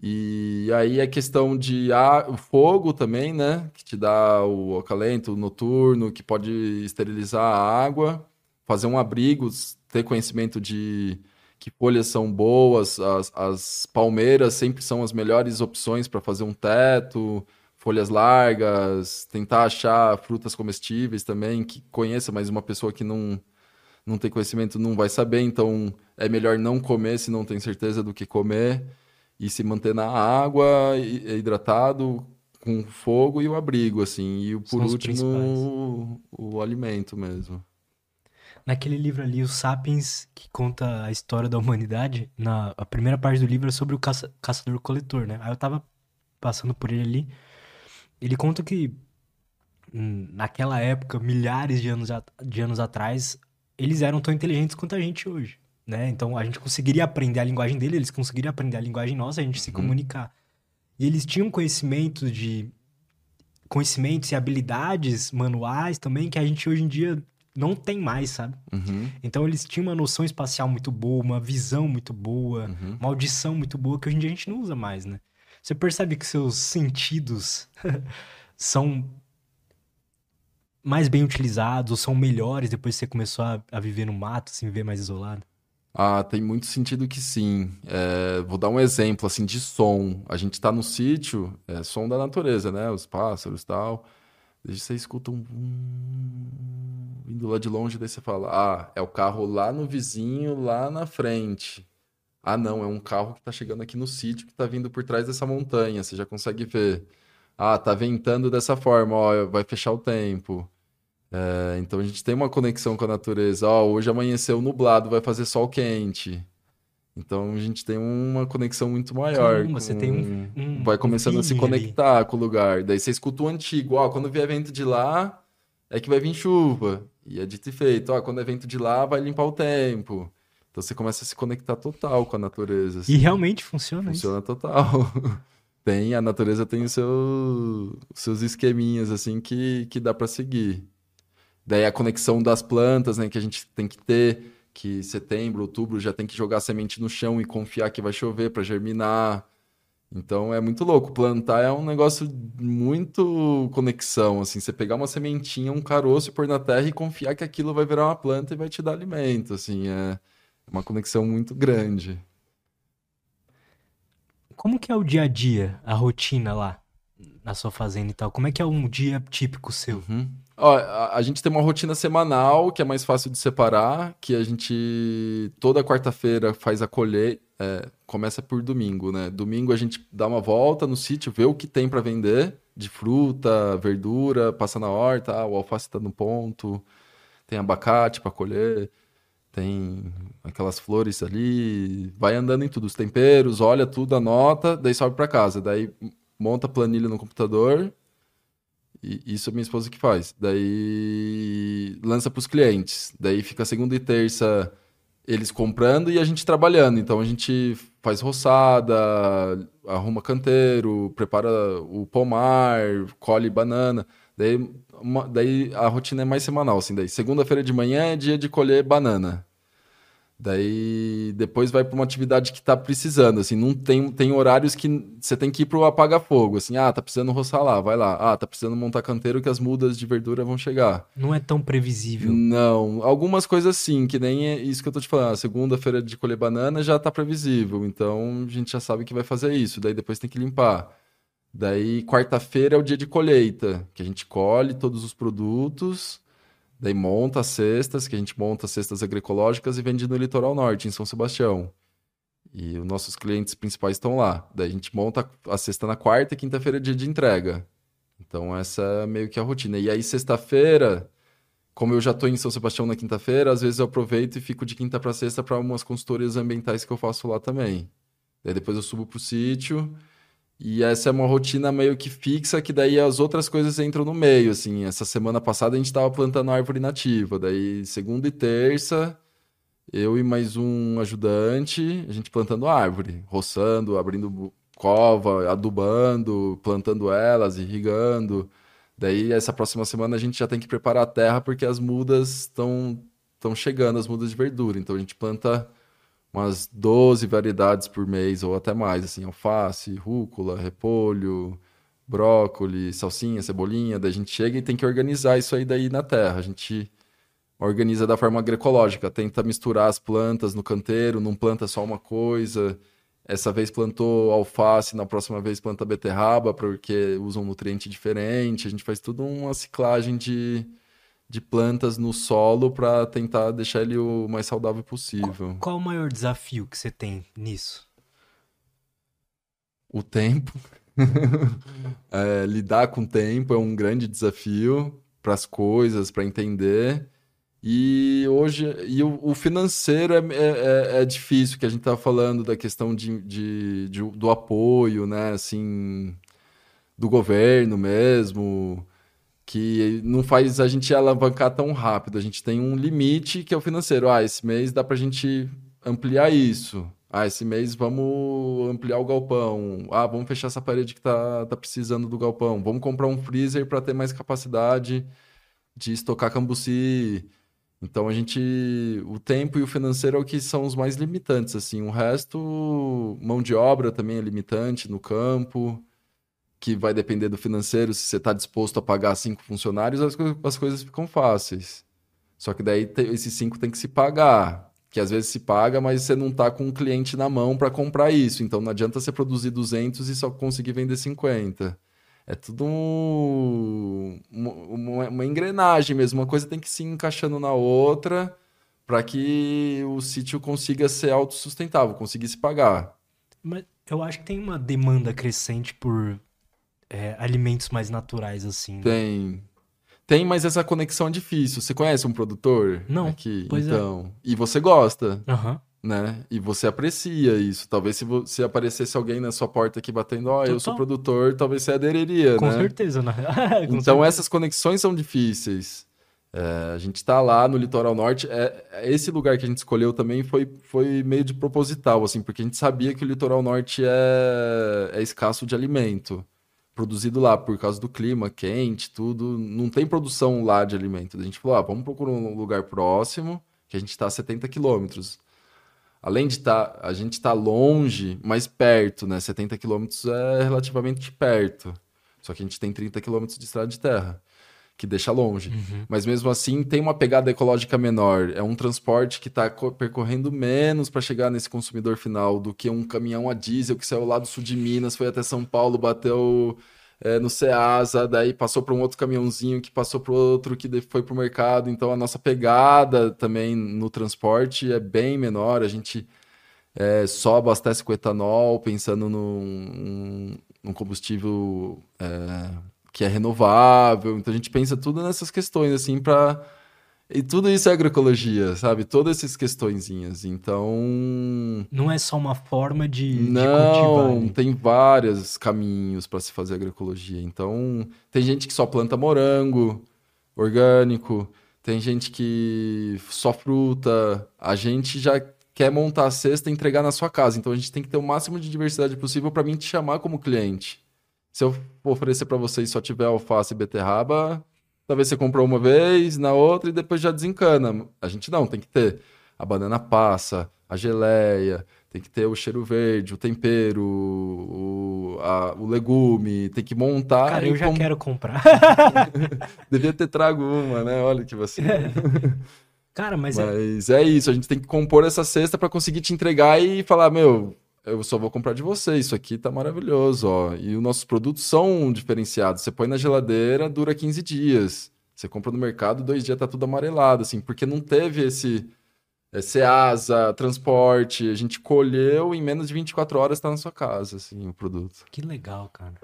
E aí é questão de ar, o fogo também, né? Que te dá o acalento noturno, que pode esterilizar a água, fazer um abrigo, ter conhecimento de que folhas são boas, as, as palmeiras sempre são as melhores opções para fazer um teto folhas largas, tentar achar frutas comestíveis também, que conheça, mas uma pessoa que não, não tem conhecimento não vai saber, então é melhor não comer se não tem certeza do que comer e se manter na água, hidratado, com fogo e o abrigo, assim, e por São último o, o alimento mesmo. Naquele livro ali, o Sapiens, que conta a história da humanidade, na a primeira parte do livro é sobre o caça, caçador-coletor, né? Aí eu tava passando por ele ali, ele conta que hum, naquela época, milhares de anos, de anos atrás, eles eram tão inteligentes quanto a gente hoje, né? Então a gente conseguiria aprender a linguagem dele, eles conseguiriam aprender a linguagem nossa, a gente uhum. se comunicar. E eles tinham conhecimento de conhecimentos e habilidades manuais também que a gente hoje em dia não tem mais, sabe? Uhum. Então eles tinham uma noção espacial muito boa, uma visão muito boa, uhum. uma audição muito boa que hoje em dia a gente não usa mais, né? Você percebe que seus sentidos são mais bem utilizados são melhores depois que você começou a, a viver no mato, assim, viver mais isolado? Ah, tem muito sentido que sim. É, vou dar um exemplo, assim, de som. A gente tá no sítio, é som da natureza, né? Os pássaros tal. Daí você escuta um... Vindo lá de longe, daí você fala, ah, é o carro lá no vizinho, lá na frente. Ah, não, é um carro que está chegando aqui no sítio que está vindo por trás dessa montanha. Você já consegue ver. Ah, tá ventando dessa forma, ó, vai fechar o tempo. É, então a gente tem uma conexão com a natureza. Ó, hoje amanheceu nublado, vai fazer sol quente. Então a gente tem uma conexão muito maior. Caramba, com... você tem um, um Vai começando um a se conectar ali. com o lugar. Daí você escuta o antigo. Ó, quando vier vento de lá, é que vai vir chuva. E é dito e feito. Ó, quando é vento de lá, vai limpar o tempo. Então você começa a se conectar total com a natureza. Assim. E realmente funciona Funciona isso. total. tem, a natureza tem os seu, seus esqueminhas, assim, que, que dá para seguir. Daí a conexão das plantas, né, que a gente tem que ter, que setembro, outubro já tem que jogar semente no chão e confiar que vai chover para germinar. Então é muito louco. Plantar é um negócio muito conexão, assim. Você pegar uma sementinha, um caroço, pôr na terra e confiar que aquilo vai virar uma planta e vai te dar alimento, assim. É uma conexão muito grande. Como que é o dia a dia, a rotina lá na sua fazenda e tal? Como é que é um dia típico seu? Uhum. Ó, a, a, gente tem uma rotina semanal que é mais fácil de separar, que a gente toda quarta-feira faz a colheita, é, começa por domingo, né? Domingo a gente dá uma volta no sítio, vê o que tem para vender de fruta, verdura, passa na horta, ah, o alface tá no ponto, tem abacate para colher tem aquelas flores ali, vai andando em tudo, os temperos, olha tudo, anota, daí sobe para casa, daí monta a planilha no computador, e isso é minha esposa que faz. Daí lança para os clientes, daí fica segunda e terça eles comprando e a gente trabalhando. Então a gente faz roçada, arruma canteiro, prepara o pomar, colhe banana. Daí, uma, daí a rotina é mais semanal, assim. Daí segunda-feira de manhã é dia de colher banana. Daí depois vai para uma atividade que está precisando, assim, não tem, tem horários que você tem que ir pro apaga-fogo, assim, ah, tá precisando roçar lá, vai lá. Ah, tá precisando montar canteiro que as mudas de verdura vão chegar. Não é tão previsível. Não, algumas coisas sim, que nem é isso que eu tô te falando, a segunda-feira de colher banana já tá previsível, então a gente já sabe que vai fazer isso, daí depois tem que limpar. Daí quarta-feira é o dia de colheita, que a gente colhe todos os produtos Daí monta as cestas, que a gente monta cestas agroecológicas e vende no litoral norte, em São Sebastião. E os nossos clientes principais estão lá. Daí a gente monta a cesta na quarta e quinta-feira é dia de entrega. Então essa é meio que a rotina. E aí sexta-feira, como eu já estou em São Sebastião na quinta-feira, às vezes eu aproveito e fico de quinta para sexta para umas consultorias ambientais que eu faço lá também. Daí depois eu subo pro sítio e essa é uma rotina meio que fixa, que daí as outras coisas entram no meio, assim. Essa semana passada a gente estava plantando árvore nativa, daí segunda e terça eu e mais um ajudante, a gente plantando árvore, roçando, abrindo cova, adubando, plantando elas, irrigando. Daí, essa próxima semana, a gente já tem que preparar a terra porque as mudas estão estão chegando, as mudas de verdura. Então, a gente planta umas 12 variedades por mês ou até mais, assim, alface, rúcula, repolho, brócolis, salsinha, cebolinha. Daí a gente chega e tem que organizar isso aí daí na terra. A gente organiza da forma agroecológica, tenta misturar as plantas no canteiro, não planta só uma coisa. Essa vez plantou alface, na próxima vez planta beterraba, porque usa um nutriente diferente. A gente faz tudo uma ciclagem de, de plantas no solo para tentar deixar ele o mais saudável possível. Qual, qual o maior desafio que você tem nisso? O tempo. é, lidar com o tempo é um grande desafio para as coisas, para entender. E hoje, e o, o financeiro é, é, é, difícil, que a gente estava falando da questão de, de, de, do apoio, né, assim, do governo mesmo, que não faz a gente alavancar tão rápido. A gente tem um limite que é o financeiro. Ah, esse mês dá para a gente ampliar isso. Ah, esse mês vamos ampliar o galpão. Ah, vamos fechar essa parede que tá, tá precisando do galpão. Vamos comprar um freezer para ter mais capacidade de estocar cambuci. Então a gente. O tempo e o financeiro é o que são os mais limitantes, assim. O resto, mão de obra também é limitante no campo, que vai depender do financeiro. Se você está disposto a pagar cinco funcionários, as, as coisas ficam fáceis. Só que daí esses cinco tem que se pagar. Que às vezes se paga, mas você não está com um cliente na mão para comprar isso. Então não adianta você produzir 200 e só conseguir vender 50 é tudo um, uma, uma, engrenagem mesmo. Uma coisa tem que se encaixando na outra para que o sítio consiga ser autossustentável, conseguir se pagar. Mas eu acho que tem uma demanda crescente por é, alimentos mais naturais, assim. Né? Tem. Tem, mas essa conexão é difícil. Você conhece um produtor? Não. Aqui? Pois é. então. É. E você gosta. Uhum né? E você aprecia isso. Talvez se, se aparecesse alguém na sua porta aqui batendo, ó, oh, eu sou produtor, talvez você aderiria, Com né? certeza, né? Com então certeza. essas conexões são difíceis. É, a gente está lá no litoral norte. É, é, esse lugar que a gente escolheu também foi, foi meio de proposital, assim, porque a gente sabia que o litoral norte é, é escasso de alimento produzido lá por causa do clima quente, tudo. Não tem produção lá de alimento. A gente falou, ah, vamos procurar um lugar próximo, que a gente está a 70 quilômetros além de estar, tá, a gente está longe, mas perto, né? 70 quilômetros é relativamente perto. Só que a gente tem 30 quilômetros de estrada de terra, que deixa longe. Uhum. Mas mesmo assim tem uma pegada ecológica menor. É um transporte que está percorrendo menos para chegar nesse consumidor final do que um caminhão a diesel que saiu lá do sul de Minas, foi até São Paulo, bateu é, no Ceasa, daí passou para um outro caminhãozinho que passou para outro que foi para o mercado. Então a nossa pegada também no transporte é bem menor. A gente é, só abastece com etanol, pensando num, num combustível é, que é renovável. Então a gente pensa tudo nessas questões assim para e tudo isso é agroecologia, sabe? Todas essas questõezinhas. Então. Não é só uma forma de, Não, de cultivar. Né? tem vários caminhos para se fazer agroecologia. Então, tem gente que só planta morango orgânico, tem gente que só fruta. A gente já quer montar a cesta e entregar na sua casa. Então, a gente tem que ter o máximo de diversidade possível para mim te chamar como cliente. Se eu oferecer para vocês só tiver alface e beterraba, Talvez você comprou uma vez, na outra e depois já desencana. A gente não, tem que ter a banana passa, a geleia, tem que ter o cheiro verde, o tempero, o, a, o legume, tem que montar. Cara, eu já com... quero comprar. Devia ter trago uma, né? Olha que você. Cara, mas. É mas é... é isso, a gente tem que compor essa cesta para conseguir te entregar e falar, meu, eu só vou comprar de você, isso aqui tá maravilhoso, ó. E os nossos produtos são diferenciados. Você põe na geladeira, dura 15 dias. Você compra no mercado, dois dias tá tudo amarelado, assim, porque não teve esse é, asa, transporte. A gente colheu em menos de 24 horas tá na sua casa, assim, o produto. Que legal, cara.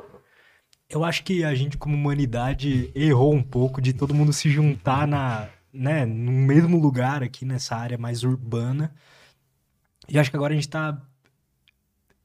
Eu acho que a gente, como humanidade, errou um pouco de todo mundo se juntar na, né, no mesmo lugar aqui nessa área mais urbana. E acho que agora a gente tá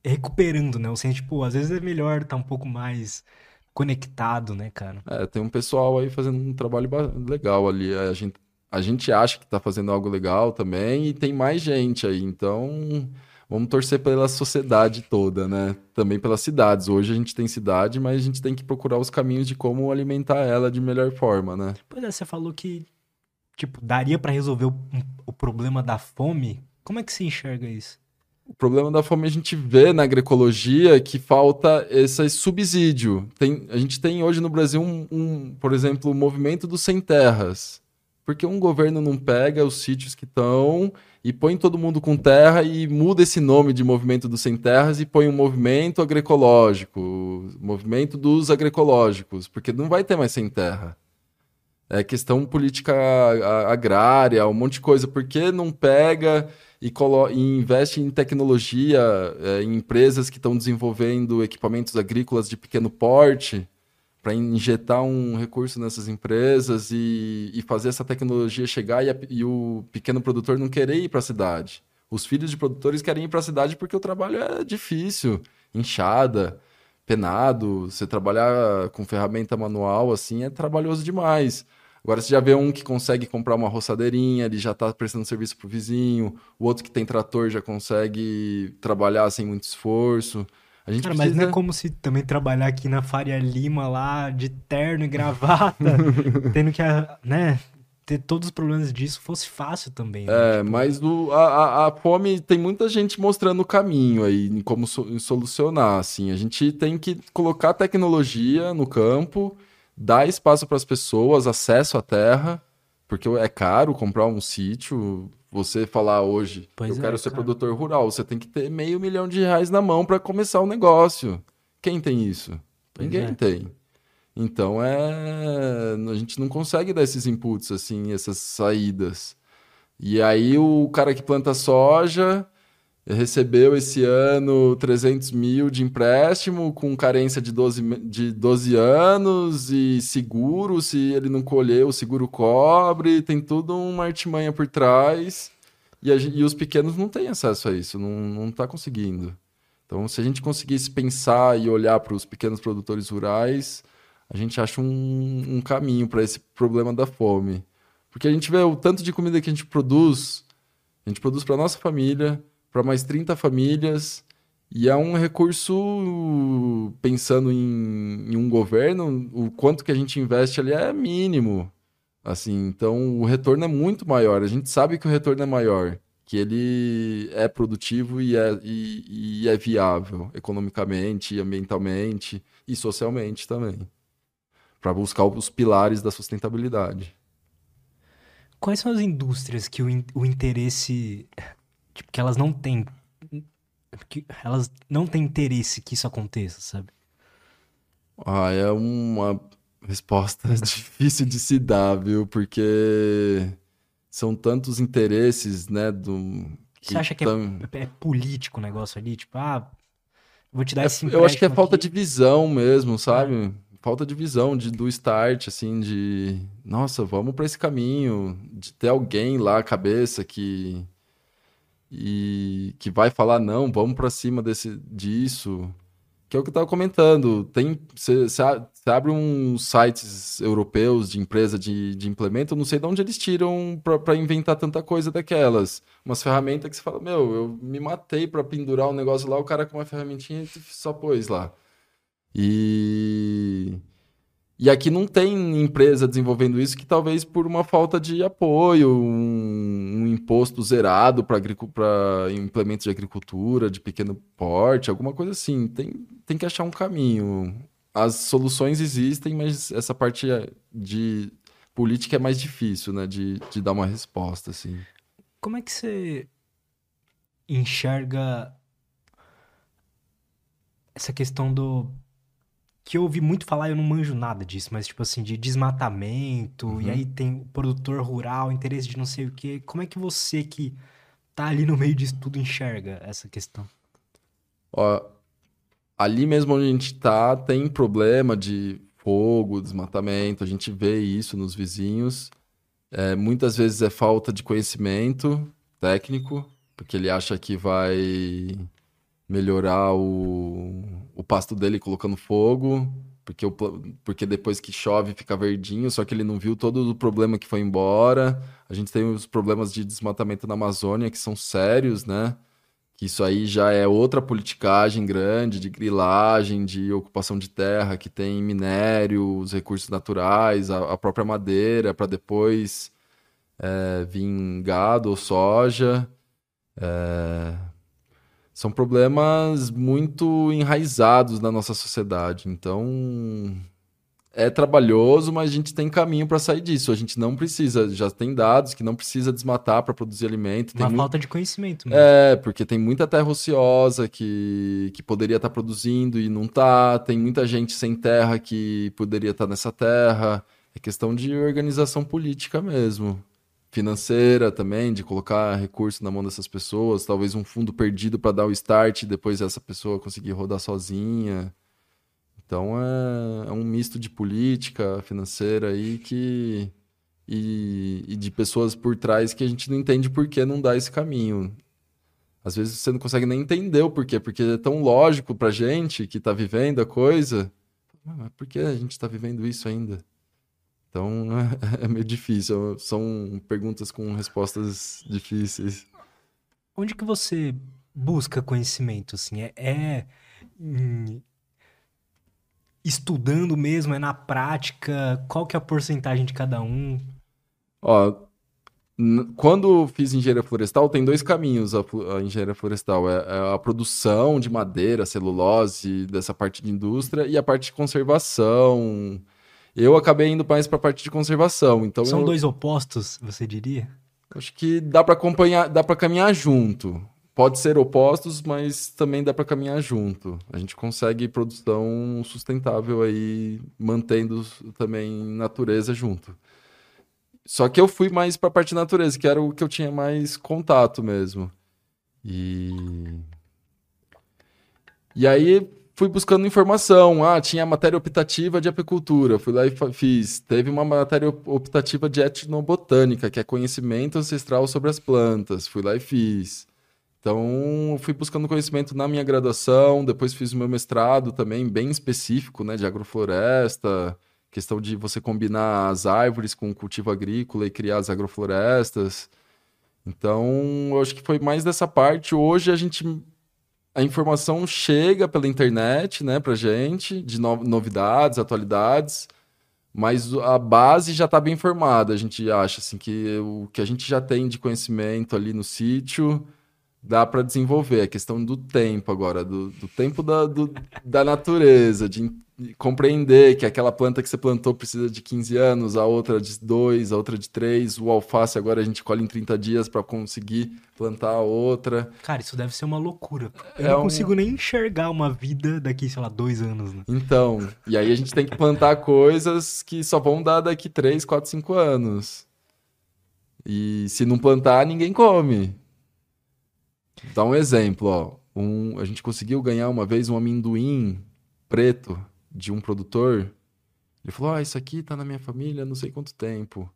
recuperando, né? O senso, tipo, às vezes é melhor estar tá um pouco mais conectado, né, cara? É, tem um pessoal aí fazendo um trabalho legal ali. A gente, a gente acha que tá fazendo algo legal também e tem mais gente aí. Então, vamos torcer pela sociedade toda, né? Também pelas cidades. Hoje a gente tem cidade, mas a gente tem que procurar os caminhos de como alimentar ela de melhor forma, né? Pois é, você falou que, tipo, daria para resolver o, o problema da fome. Como é que se enxerga isso? O problema da fome a gente vê na agroecologia que falta esse subsídio. Tem, a gente tem hoje no Brasil, um, um, por exemplo, o movimento dos sem terras. Porque um governo não pega os sítios que estão e põe todo mundo com terra e muda esse nome de movimento dos sem terras e põe um movimento agroecológico, movimento dos agroecológicos, porque não vai ter mais sem terra. É questão política agrária, um monte de coisa. Por que não pega e, e investe em tecnologia, é, em empresas que estão desenvolvendo equipamentos agrícolas de pequeno porte, para injetar um recurso nessas empresas e, e fazer essa tecnologia chegar e, a, e o pequeno produtor não querer ir para a cidade. Os filhos de produtores querem ir para a cidade porque o trabalho é difícil, inchada, penado. Você trabalhar com ferramenta manual assim é trabalhoso demais. Agora você já vê um que consegue comprar uma roçadeirinha, ele já está prestando serviço para o vizinho, o outro que tem trator já consegue trabalhar sem muito esforço. A gente Cara, precisa... mas não é como se também trabalhar aqui na Faria Lima lá de terno e gravata, tendo que, né, ter todos os problemas disso fosse fácil também. Né? É, tipo... mas do, a, a, fome tem muita gente mostrando o caminho aí, em como so, em solucionar, assim. A gente tem que colocar tecnologia no campo dar espaço para as pessoas, acesso à terra, porque é caro comprar um sítio. Você falar hoje, pois eu é, quero ser produtor rural, você tem que ter meio milhão de reais na mão para começar o um negócio. Quem tem isso? Pois Ninguém é. tem. Então é, a gente não consegue dar esses inputs assim, essas saídas. E aí o cara que planta soja, recebeu esse ano 300 mil de empréstimo com carência de 12, de 12 anos e seguro, se ele não colher, o seguro cobre, tem tudo uma artimanha por trás. E, a, e os pequenos não têm acesso a isso, não está conseguindo. Então, se a gente conseguisse pensar e olhar para os pequenos produtores rurais, a gente acha um, um caminho para esse problema da fome. Porque a gente vê o tanto de comida que a gente produz, a gente produz para nossa família, para mais 30 famílias. E é um recurso, pensando em, em, um governo, o quanto que a gente investe ali é mínimo. Assim, então o retorno é muito maior. A gente sabe que o retorno é maior, que ele é produtivo e é, e, e é viável economicamente, ambientalmente e socialmente também. Para buscar os pilares da sustentabilidade. Quais são as indústrias que o, in o interesse Tipo, que elas não têm. Que elas não têm interesse que isso aconteça, sabe? Ah, é uma resposta difícil de se dar, viu? Porque são tantos interesses, né? Do, Você acha que é, é, político o negócio ali? Tipo, ah, vou te dar é, esse Eu acho que é falta de visão mesmo, sabe? É. Falta de visão de, do start, assim, de... Nossa, vamos para esse caminho. De ter alguém lá, cabeça, que e que vai falar não, vamos para cima desse disso, que é o que eu estava comentando. Tem você abre uns sites europeus de empresa de, de implemento, não sei de onde eles tiram para inventar tanta coisa daquelas. Umas ferramentas que você fala, meu, eu me matei para pendurar um negócio lá, o cara com uma ferramentinha só pôs lá. E e aqui não tem empresa desenvolvendo isso que talvez por uma falta de apoio, um, um imposto zerado para implementos de agricultura de pequeno porte, alguma coisa assim. Tem, tem que achar um caminho. As soluções existem, mas essa parte de política é mais difícil, né? De, de dar uma resposta, assim. Como é que você enxerga essa questão do que eu ouvi muito falar, eu não manjo nada disso, mas tipo assim, de desmatamento, uhum. e aí tem o produtor rural, interesse de não sei o quê. Como é que você que tá ali no meio disso tudo enxerga essa questão? Ó, ali mesmo onde a gente está, tem problema de fogo, desmatamento, a gente vê isso nos vizinhos. É, muitas vezes é falta de conhecimento técnico, porque ele acha que vai melhorar o, o pasto dele colocando fogo, porque, o, porque depois que chove fica verdinho, só que ele não viu todo o problema que foi embora. A gente tem os problemas de desmatamento na Amazônia, que são sérios, né? Que isso aí já é outra politicagem grande de grilagem, de ocupação de terra, que tem minério, os recursos naturais, a, a própria madeira, para depois é, vir gado ou soja. É, são problemas muito enraizados na nossa sociedade. Então, é trabalhoso, mas a gente tem caminho para sair disso. A gente não precisa, já tem dados que não precisa desmatar para produzir alimento. Tem Uma falta de conhecimento. Mesmo. É, porque tem muita terra ociosa que, que poderia estar tá produzindo e não está. Tem muita gente sem terra que poderia estar tá nessa terra. É questão de organização política mesmo financeira também, de colocar recurso na mão dessas pessoas, talvez um fundo perdido para dar o start e depois essa pessoa conseguir rodar sozinha. Então é, é um misto de política financeira aí que. E, e, de pessoas por trás que a gente não entende por que não dá esse caminho. Às vezes você não consegue nem entender o porquê, porque é tão lógico pra gente que tá vivendo a coisa. Mas por que a gente tá vivendo isso ainda? Então é meio difícil. São perguntas com respostas difíceis. Onde que você busca conhecimento? Assim, é, é estudando mesmo? É na prática? Qual que é a porcentagem de cada um? Ó, quando fiz engenharia florestal, tem dois caminhos a, a engenharia florestal. É, é, a produção de madeira, celulose, dessa parte de indústria, e a parte de conservação, eu acabei indo mais para a parte de conservação. Então São eu... dois opostos, você diria? Acho que dá para acompanhar, dá para caminhar junto. Pode ser opostos, mas também dá para caminhar junto. A gente consegue produção sustentável aí, mantendo também natureza junto. Só que eu fui mais para a parte de natureza, que era o que eu tinha mais contato mesmo. E e aí fui buscando informação. Ah, tinha matéria optativa de apicultura, fui lá e fiz. Teve uma matéria optativa de etnobotânica, que é conhecimento ancestral sobre as plantas, fui lá e fiz. Então, fui buscando conhecimento na minha graduação, depois fiz o meu mestrado também, bem específico, né, de agrofloresta, questão de você combinar as árvores com o cultivo agrícola e criar as agroflorestas. Então, eu acho que foi mais dessa parte. Hoje a gente a informação chega pela internet, né, pra gente, de no novidades, atualidades, mas a base já está bem formada. A gente acha assim que o que a gente já tem de conhecimento ali no sítio dá para desenvolver. É questão do tempo agora, do, do tempo da, do, da natureza, de compreender que aquela planta que você plantou precisa de 15 anos, a outra de 2, a outra de 3, o alface agora a gente colhe em 30 dias para conseguir plantar a outra. Cara, isso deve ser uma loucura. Eu é não um... consigo nem enxergar uma vida daqui, sei lá, dois anos. Né? Então, e aí a gente tem que plantar coisas que só vão dar daqui 3, 4, 5 anos. E se não plantar, ninguém come. Dá um exemplo, ó. Um, a gente conseguiu ganhar uma vez um amendoim preto de um produtor. Ele falou: Ah, isso aqui tá na minha família não sei quanto tempo.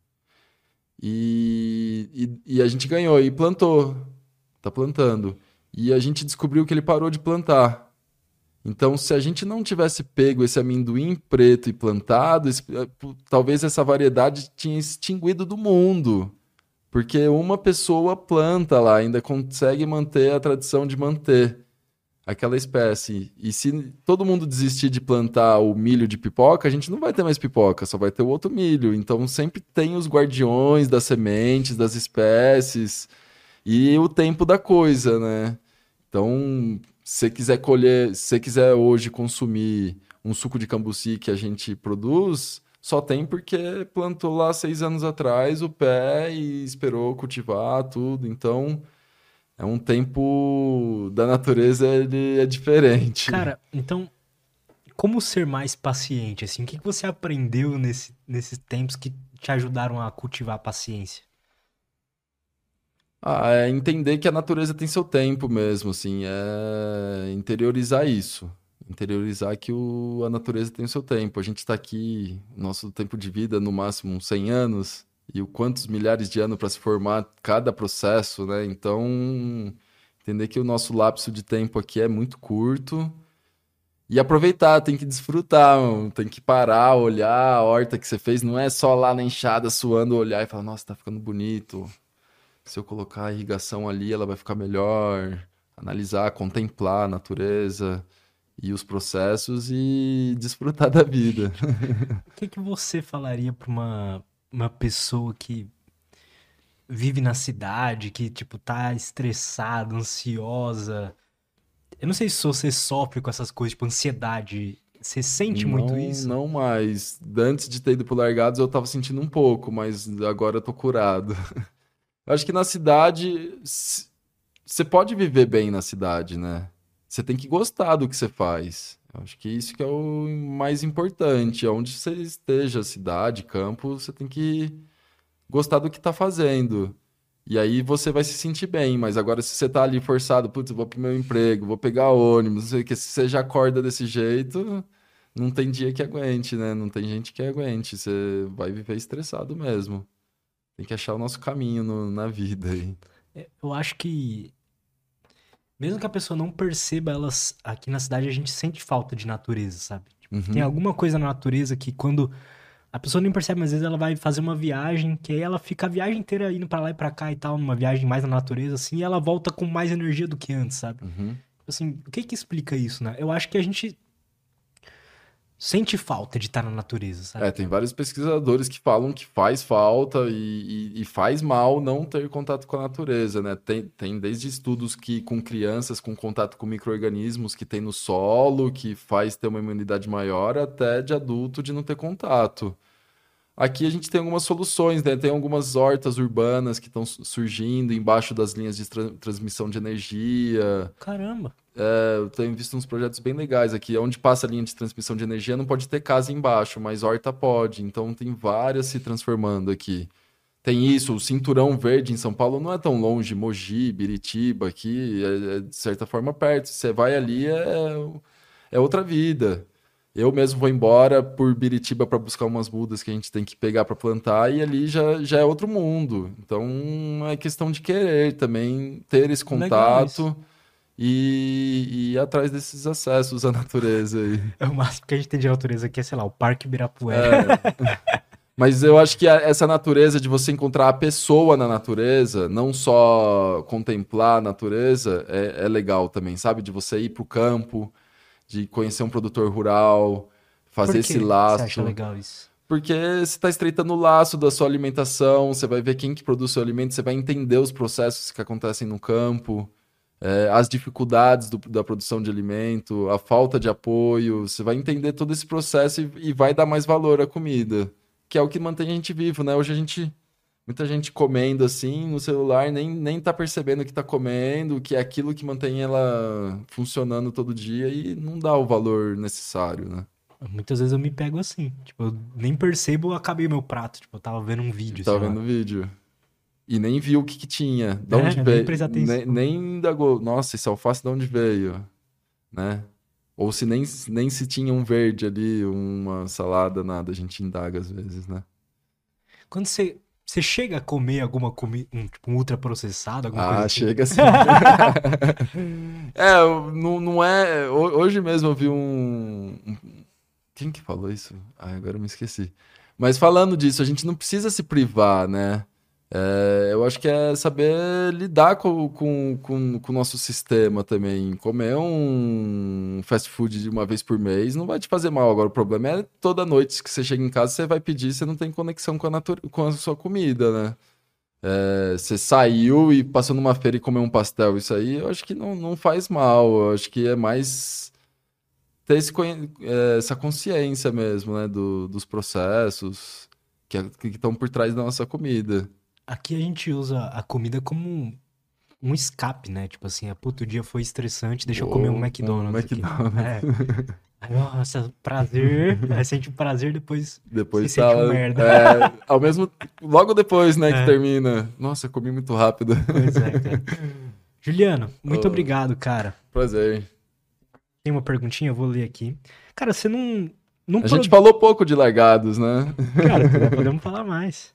E, e, e, a gente ganhou e plantou. Tá plantando. E a gente descobriu que ele parou de plantar. Então, se a gente não tivesse pego esse amendoim preto e plantado, esse, eh, talvez essa variedade tinha extinguido do mundo. Porque uma pessoa planta lá, ainda consegue manter a tradição de manter aquela espécie. E se todo mundo desistir de plantar o milho de pipoca, a gente não vai ter mais pipoca, só vai ter o outro milho. Então sempre tem os guardiões das sementes, das espécies e o tempo da coisa, né? Então, se você quiser colher, se você quiser hoje consumir um suco de cambuci que a gente produz, só tem porque plantou lá seis anos atrás o pé e esperou cultivar tudo. Então, é um tempo da natureza ele é diferente. Cara, então, como ser mais paciente? Assim, o que você aprendeu nesse, nesses tempos que te ajudaram a cultivar a paciência? Ah, é entender que a natureza tem seu tempo mesmo, assim, é interiorizar isso interiorizar que o, a natureza tem o seu tempo. A gente está aqui, nosso tempo de vida, no máximo 100 anos, e o quantos milhares de anos para se formar cada processo, né? Então, entender que o nosso lapso de tempo aqui é muito curto e aproveitar, tem que desfrutar, tem que parar, olhar a horta que você fez, não é só lá na enxada suando, olhar e falar, nossa, tá ficando bonito. Se eu colocar a irrigação ali, ela vai ficar melhor. Analisar, contemplar a natureza e os processos e desfrutar da vida. o que, que você falaria para uma, uma pessoa que vive na cidade, que tipo tá estressada, ansiosa, eu não sei se você sofre com essas coisas, tipo ansiedade. Você sente não, muito isso? Não mais. Antes de ter ido pro Largados, eu tava sentindo um pouco, mas agora eu tô curado. acho que na cidade. Você pode viver bem na cidade, né? Você tem que gostar do que você faz. Eu acho que isso que é o mais importante. Onde você esteja, cidade, campo, você tem que gostar do que tá fazendo. E aí você vai se sentir bem, mas agora se você tá ali forçado, putz, vou pro meu emprego, vou pegar ônibus, não sei o que, se você já acorda desse jeito, não tem dia que aguente, né? Não tem gente que aguente, você vai viver estressado mesmo. Tem que achar o nosso caminho no, na vida aí. É, eu acho que mesmo que a pessoa não perceba, elas aqui na cidade a gente sente falta de natureza, sabe? Tipo, uhum. Tem alguma coisa na natureza que quando a pessoa nem percebe, mas às vezes ela vai fazer uma viagem, que aí ela fica a viagem inteira indo para lá e pra cá e tal, numa viagem mais na natureza, assim, e ela volta com mais energia do que antes, sabe? Uhum. Tipo assim, o que que explica isso, né? Eu acho que a gente sente falta de estar na natureza, sabe? É, tem vários pesquisadores que falam que faz falta e, e, e, faz mal não ter contato com a natureza, né? Tem, tem desde estudos que com crianças com contato com micro-organismos que tem no solo, que faz ter uma imunidade maior, até de adulto de não ter contato. Aqui a gente tem algumas soluções, né? Tem algumas hortas urbanas que estão surgindo embaixo das linhas de tra transmissão de energia. Caramba! É, eu tenho visto uns projetos bem legais aqui. Onde passa a linha de transmissão de energia não pode ter casa embaixo, mas horta pode. Então tem várias se transformando aqui. Tem isso, o cinturão verde em São Paulo não é tão longe, Mogi, Biritiba, aqui é, é de certa forma perto. Você vai ali é, é outra vida. Eu mesmo vou embora por Biritiba para buscar umas mudas que a gente tem que pegar para plantar e ali já, já é outro mundo. Então é questão de querer também ter esse contato e, e ir atrás desses acessos à natureza. Aí. É o máximo que a gente tem de natureza aqui é, sei lá, o Parque Ibirapuera. É. Mas eu acho que essa natureza de você encontrar a pessoa na natureza, não só contemplar a natureza, é, é legal também, sabe? De você ir para o campo de conhecer um produtor rural, fazer esse laço. Você acha legal isso? Porque você está estreitando o laço da sua alimentação, você vai ver quem que produz seu alimento, você vai entender os processos que acontecem no campo, é, as dificuldades do, da produção de alimento, a falta de apoio, você vai entender todo esse processo e, e vai dar mais valor à comida, que é o que mantém a gente vivo, né? Hoje a gente Muita gente comendo assim no celular, nem, nem tá percebendo que tá comendo, que é aquilo que mantém ela funcionando todo dia e não dá o valor necessário, né? Muitas vezes eu me pego assim, tipo, eu nem percebo, eu acabei meu prato, tipo, eu tava vendo um vídeo. Tava vendo um vídeo. E nem viu o que, que tinha, de onde é, veio. Nem, nem, nem indagou, nossa, esse alface de onde veio, né? Ou se nem, nem se tinha um verde ali, uma salada, nada, a gente indaga às vezes, né? Quando você você chega a comer alguma comida, um, tipo, um ultraprocessado, alguma ah, coisa assim? chega sim. é, não, não é... Hoje mesmo eu vi um... Quem que falou isso? Ah, agora eu me esqueci. Mas falando disso, a gente não precisa se privar, né? É, eu acho que é saber lidar com, com, com, com, o nosso sistema também. Comer um fast food de uma vez por mês não vai te fazer mal. Agora, o problema é toda noite que você chega em casa, você vai pedir, você não tem conexão com a, com a sua comida, né? É, você saiu e passou numa feira e comeu um pastel, isso aí eu acho que não, não faz mal. Eu acho que é mais ter esse, é, essa consciência mesmo, né? Do, dos processos que estão por trás da nossa comida. Aqui a gente usa a comida como um escape, né? Tipo assim, a puto, o dia foi estressante, deixa eu comer um McDonald's. Um McDonald's. É. Aí, nossa, prazer. Aí sente prazer, depois. Depois tá. merda. É, ao mesmo. Logo depois, né, é. que termina. Nossa, comi muito rápido. Pois é, cara. Juliano, muito oh. obrigado, cara. Prazer. Tem uma perguntinha, eu vou ler aqui. Cara, você não. não A gente falou pouco de largados, né? Cara, podemos falar mais.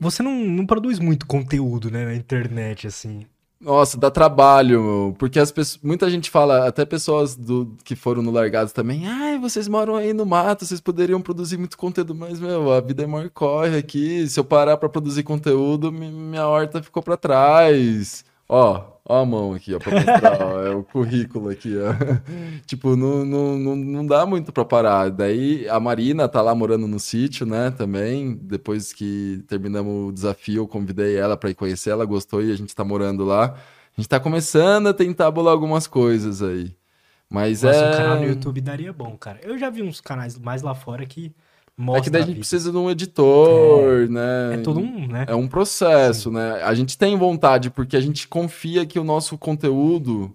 Você não, não produz muito conteúdo, né, na internet, assim. Nossa, dá trabalho, porque as pessoas, muita gente fala, até pessoas do, que foram no Largados também, ai, vocês moram aí no mato, vocês poderiam produzir muito conteúdo, mas, meu, a vida é maior corre aqui, se eu parar pra produzir conteúdo, minha horta ficou pra trás. Ó, ó a mão aqui, ó, pra mostrar, ó, é o currículo aqui, ó. tipo, não, não, não, não dá muito pra parar. Daí a Marina tá lá morando no sítio, né, também. Depois que terminamos o desafio, eu convidei ela pra ir conhecer, ela gostou e a gente tá morando lá. A gente tá começando a tentar bolar algumas coisas aí. Mas Nossa, é. um canal no YouTube daria bom, cara. Eu já vi uns canais mais lá fora que mostram. É que daí a a gente vida. precisa de um editor, né? É todo um, né? É um processo, né? A gente tem vontade porque a gente confia que o nosso conteúdo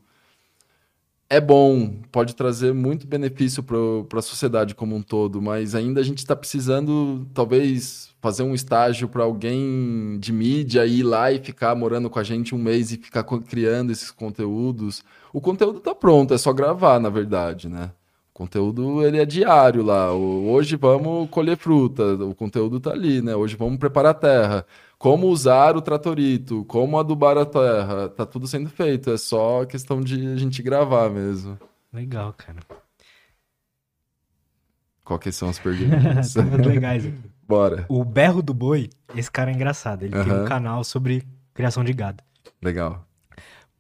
é bom, pode trazer muito benefício para a sociedade como um todo, mas ainda a gente está precisando, talvez, fazer um estágio para alguém de mídia ir lá e ficar morando com a gente um mês e ficar criando esses conteúdos. O conteúdo está pronto, é só gravar, na verdade, né? Conteúdo ele é diário lá. Hoje vamos colher fruta, o conteúdo tá ali, né? Hoje vamos preparar a terra. Como usar o tratorito, como adubar a terra, tá tudo sendo feito. É só questão de a gente gravar mesmo. Legal, cara. Qual que são as perguntas? Umas legais aqui. Bora. O Berro do Boi, esse cara é engraçado. Ele tem um canal sobre criação de gado. Legal.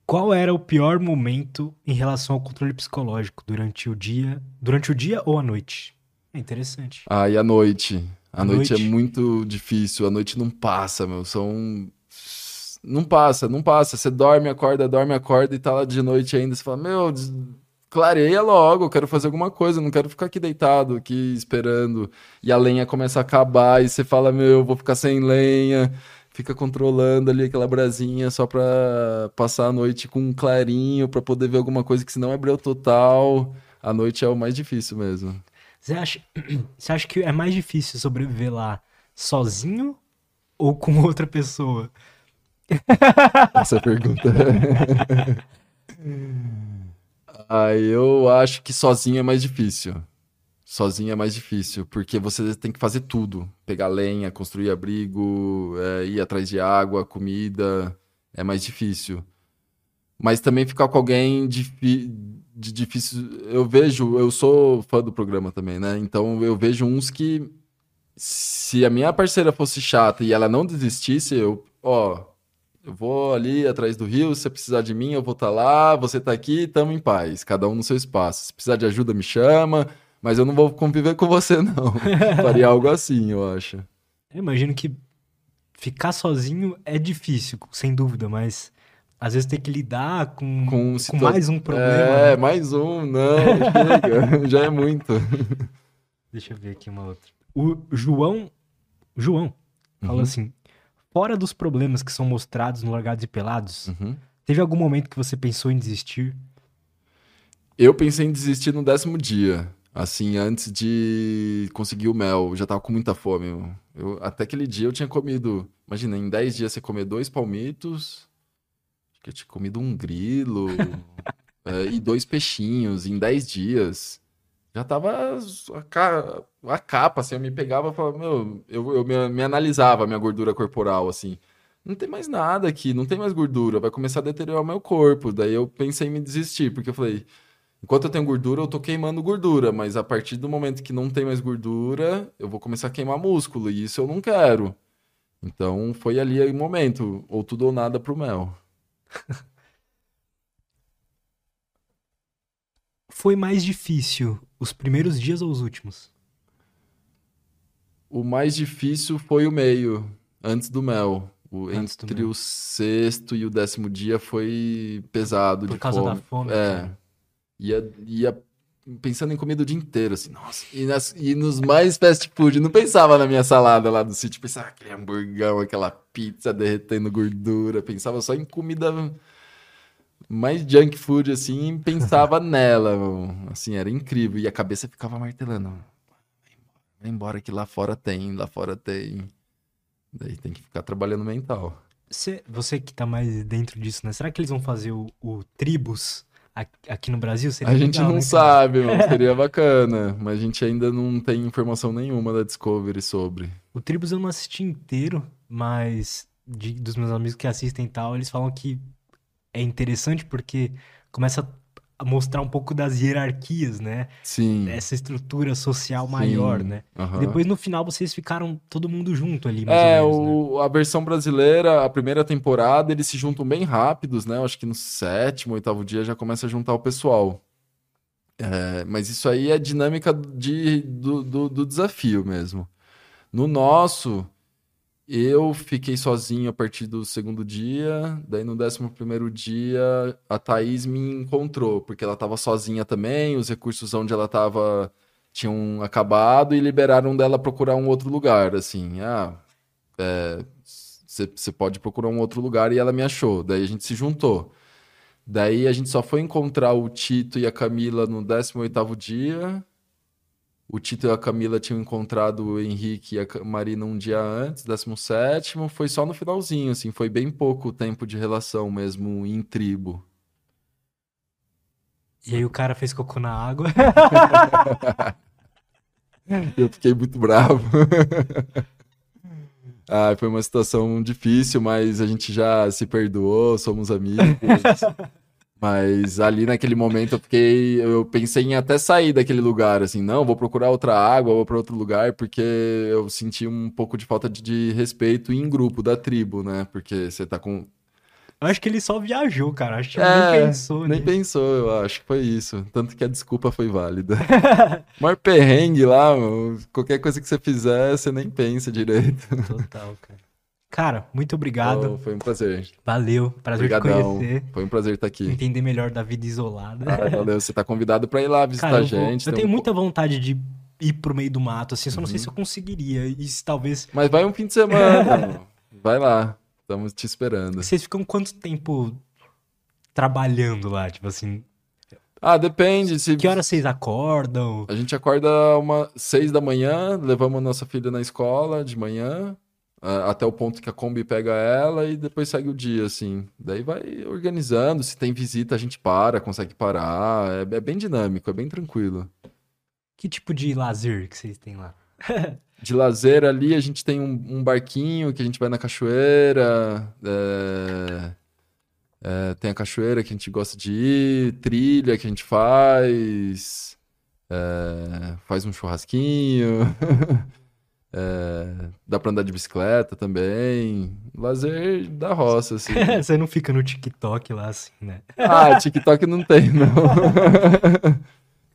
Qual era o pior momento em relação ao controle psicológico durante o dia, durante o dia ou a noite? É interessante. Ah, e a noite? A noite, noite? é muito difícil. A noite não passa, meu. São. Não passa, não passa. Você dorme, acorda, dorme, acorda e tá lá de noite ainda. Você fala, meu, clareia logo, eu quero fazer alguma coisa, não quero ficar aqui deitado, aqui esperando. E a lenha começa a acabar e você fala, meu, eu vou ficar sem lenha. Fica controlando ali aquela brasinha só pra passar a noite com um clarinho, pra poder ver alguma coisa que senão é breu total. A noite é o mais difícil mesmo. Você acha, você acha que é mais difícil sobreviver lá sozinho ou com outra pessoa? Essa pergunta. ah, eu acho que sozinho é mais difícil. Sozinho é mais difícil, porque você tem que fazer tudo. Pegar lenha, construir abrigo, é, ir atrás de água, comida. É mais difícil. Mas também ficar com alguém difi- de difícil. Eu vejo, eu sou fã do programa também, né? Então eu vejo uns que. Se a minha parceira fosse chata e ela não desistisse, eu, ó, eu vou ali atrás do rio, se você precisar de mim, eu vou estar lá, você tá aqui, tamo em paz, cada um no seu espaço. Se precisar de ajuda, me chama, mas eu não vou conviver com você, não. Faria algo assim, eu acho. Eu imagino que ficar sozinho é difícil, sem dúvida, mas às vezes tem que lidar com, Com, com situa- mais um problema. É, né? mais um, não, chega, já é muito. Deixa eu ver aqui uma outra. O João, João, falou Uhum. assim: fora dos problemas que são mostrados no Largados e Pelados, Uhum. teve algum momento que você pensou em desistir? Eu pensei em desistir no décimo dia, assim, antes de conseguir o mel. Eu já tava com muita fome. Eu, eu- até aquele dia eu tinha comido. Imagina, em 10 dias você comer dois palmitos. Acho que eu tinha comido um grilo é, e dois peixinhos em 10 dias. Já tava a, ca- a capa, assim, eu me pegava e falava, meu, eu, eu me, me analisava a minha gordura corporal, assim. Não tem mais nada aqui, não tem mais gordura, vai começar a deteriorar o meu corpo. Daí eu pensei em me desistir, porque eu falei, enquanto eu tenho gordura, eu tô queimando gordura, mas a partir do momento que não tem mais gordura, eu vou começar a queimar músculo, e isso eu não quero. Então foi ali o momento, ou tudo ou nada pro mel. Foi mais difícil os primeiros dias ou os últimos? O mais difícil foi o meio, antes do mel. O- Antes do entre o sexto e o décimo dia foi pesado Por de causa da fome. fome, É. cara. Ia, ia pensando em comida o dia inteiro, assim, nossa. E, nas- e nos mais fast food, não pensava na minha salada lá do sítio, pensava aquele hamburgão, aquela pizza derretendo gordura, pensava só em comida mais junk food, assim, e pensava nela, assim, era incrível. E a cabeça ficava martelando. Vai embora que lá fora tem, lá fora tem. Daí tem que ficar trabalhando mental. Você, você que tá mais dentro disso, né? Será que eles vão fazer o, o Tribus aqui no Brasil? Seria a gente legal, não né, sabe, mas seria bacana. Mas a gente ainda não tem informação nenhuma da Discovery sobre. O Tribus eu não assisti inteiro, mas de, dos meus amigos que assistem e tal, eles falam que é interessante porque começa a mostrar um pouco das hierarquias, né? Sim. Essa estrutura social maior, Sim. né? Aham. E depois no final vocês ficaram todo mundo junto ali, mais É, ou menos, né? o, a versão brasileira, a primeira temporada, eles se juntam bem rápidos, né? Eu acho que no sétimo, oitavo dia já começa a juntar o pessoal. É, mas isso aí é dinâmica de, do, do, do desafio mesmo. No nosso, eu fiquei sozinho a partir do segundo dia, daí no décimo primeiro dia a Thaís me encontrou, porque ela estava sozinha também, os recursos onde ela estava tinham acabado e liberaram dela procurar um outro lugar, assim, ah, você pode procurar um outro lugar e ela me achou, daí a gente se juntou. Daí a gente só foi encontrar o Tito e a Camila no 18º dia. O Tito e a Camila tinham encontrado o Henrique e a Marina um dia antes, 17º. Foi só no finalzinho, assim, foi bem pouco tempo de relação mesmo em tribo. E aí o cara fez cocô na água. Eu fiquei muito bravo. Ah, foi uma situação difícil, mas a gente já se perdoou, somos amigos. Mas ali naquele momento eu fiquei, eu pensei em até sair daquele lugar, assim, não, vou procurar outra água, vou para outro lugar, porque eu senti um pouco de falta de, de respeito em grupo da tribo, né? Porque você tá com. Eu acho que ele só viajou, cara. Acho que É, nem pensou Nem nisso. pensou, eu acho que foi isso. Tanto que a desculpa foi válida. Maior perrengue lá, meu, qualquer coisa que você fizer, você nem pensa direito. Total, cara. Cara, muito obrigado. Oh, foi um prazer. Valeu. Prazer te Obrigadão. conhecer. Foi um prazer estar aqui. Entender melhor da vida isolada. Ah, valeu. Você tá convidado para ir lá visitar Cara, a eu, gente. eu tem tenho um- muita vontade de ir pro meio do mato, assim, só não sei Uhum. se eu conseguiria. E se talvez. Mas vai um fim de semana. vai lá. Estamos te esperando. Vocês ficam quanto tempo trabalhando lá? Tipo assim, Ah, depende. Se... que horas vocês acordam? A gente acorda umas seis da manhã, levamos a nossa filha na escola de manhã, até o ponto que a Kombi pega ela e depois segue o dia, assim. Daí vai organizando. Se tem visita, a gente para, consegue parar. É, é bem dinâmico, é bem tranquilo. Que tipo de lazer que vocês têm lá? De lazer ali, a gente tem um, um barquinho que a gente vai na cachoeira. é, é, tem a cachoeira que a gente gosta de ir, trilha que a gente faz, é, faz um churrasquinho. é, dá pra andar de bicicleta também. Lazer da roça, assim. Você não fica no TikTok lá, assim, né? Ah, TikTok não tem, não.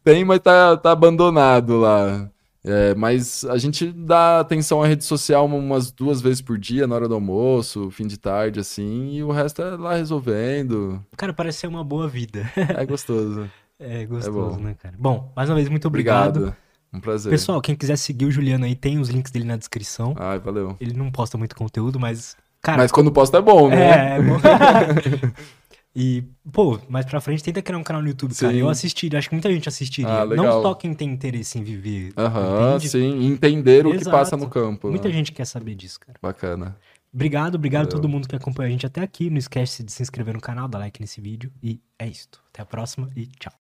Tem, mas tá, tá abandonado lá. É, mas a gente dá atenção à rede social umas duas vezes por dia, na hora do almoço, fim de tarde, assim, e o resto é lá resolvendo. Cara, parece ser uma boa vida. É gostoso. É gostoso, bom. né, cara? Bom, mais uma vez, muito obrigado. Obrigado. Um prazer. Pessoal, quem quiser seguir o Juliano aí, tem os links dele na descrição. Ai, valeu. Ele não posta muito conteúdo, mas. Cara, Mas quando posta é bom, né? É, é bom. E, pô, mais pra frente tenta criar um canal no YouTube, cara. Sim. Eu assistiria, acho que muita gente assistiria. Ah, legal. Não só quem tem interesse em viver. Aham, entende? sim. Entender o que Exato. passa no campo. Muita né? gente quer saber disso, cara. Bacana. Obrigado, obrigado a Valeu. todo mundo que acompanha a gente até aqui. Não esquece de se inscrever no canal, dar like nesse vídeo. E é isso. Até a próxima e tchau.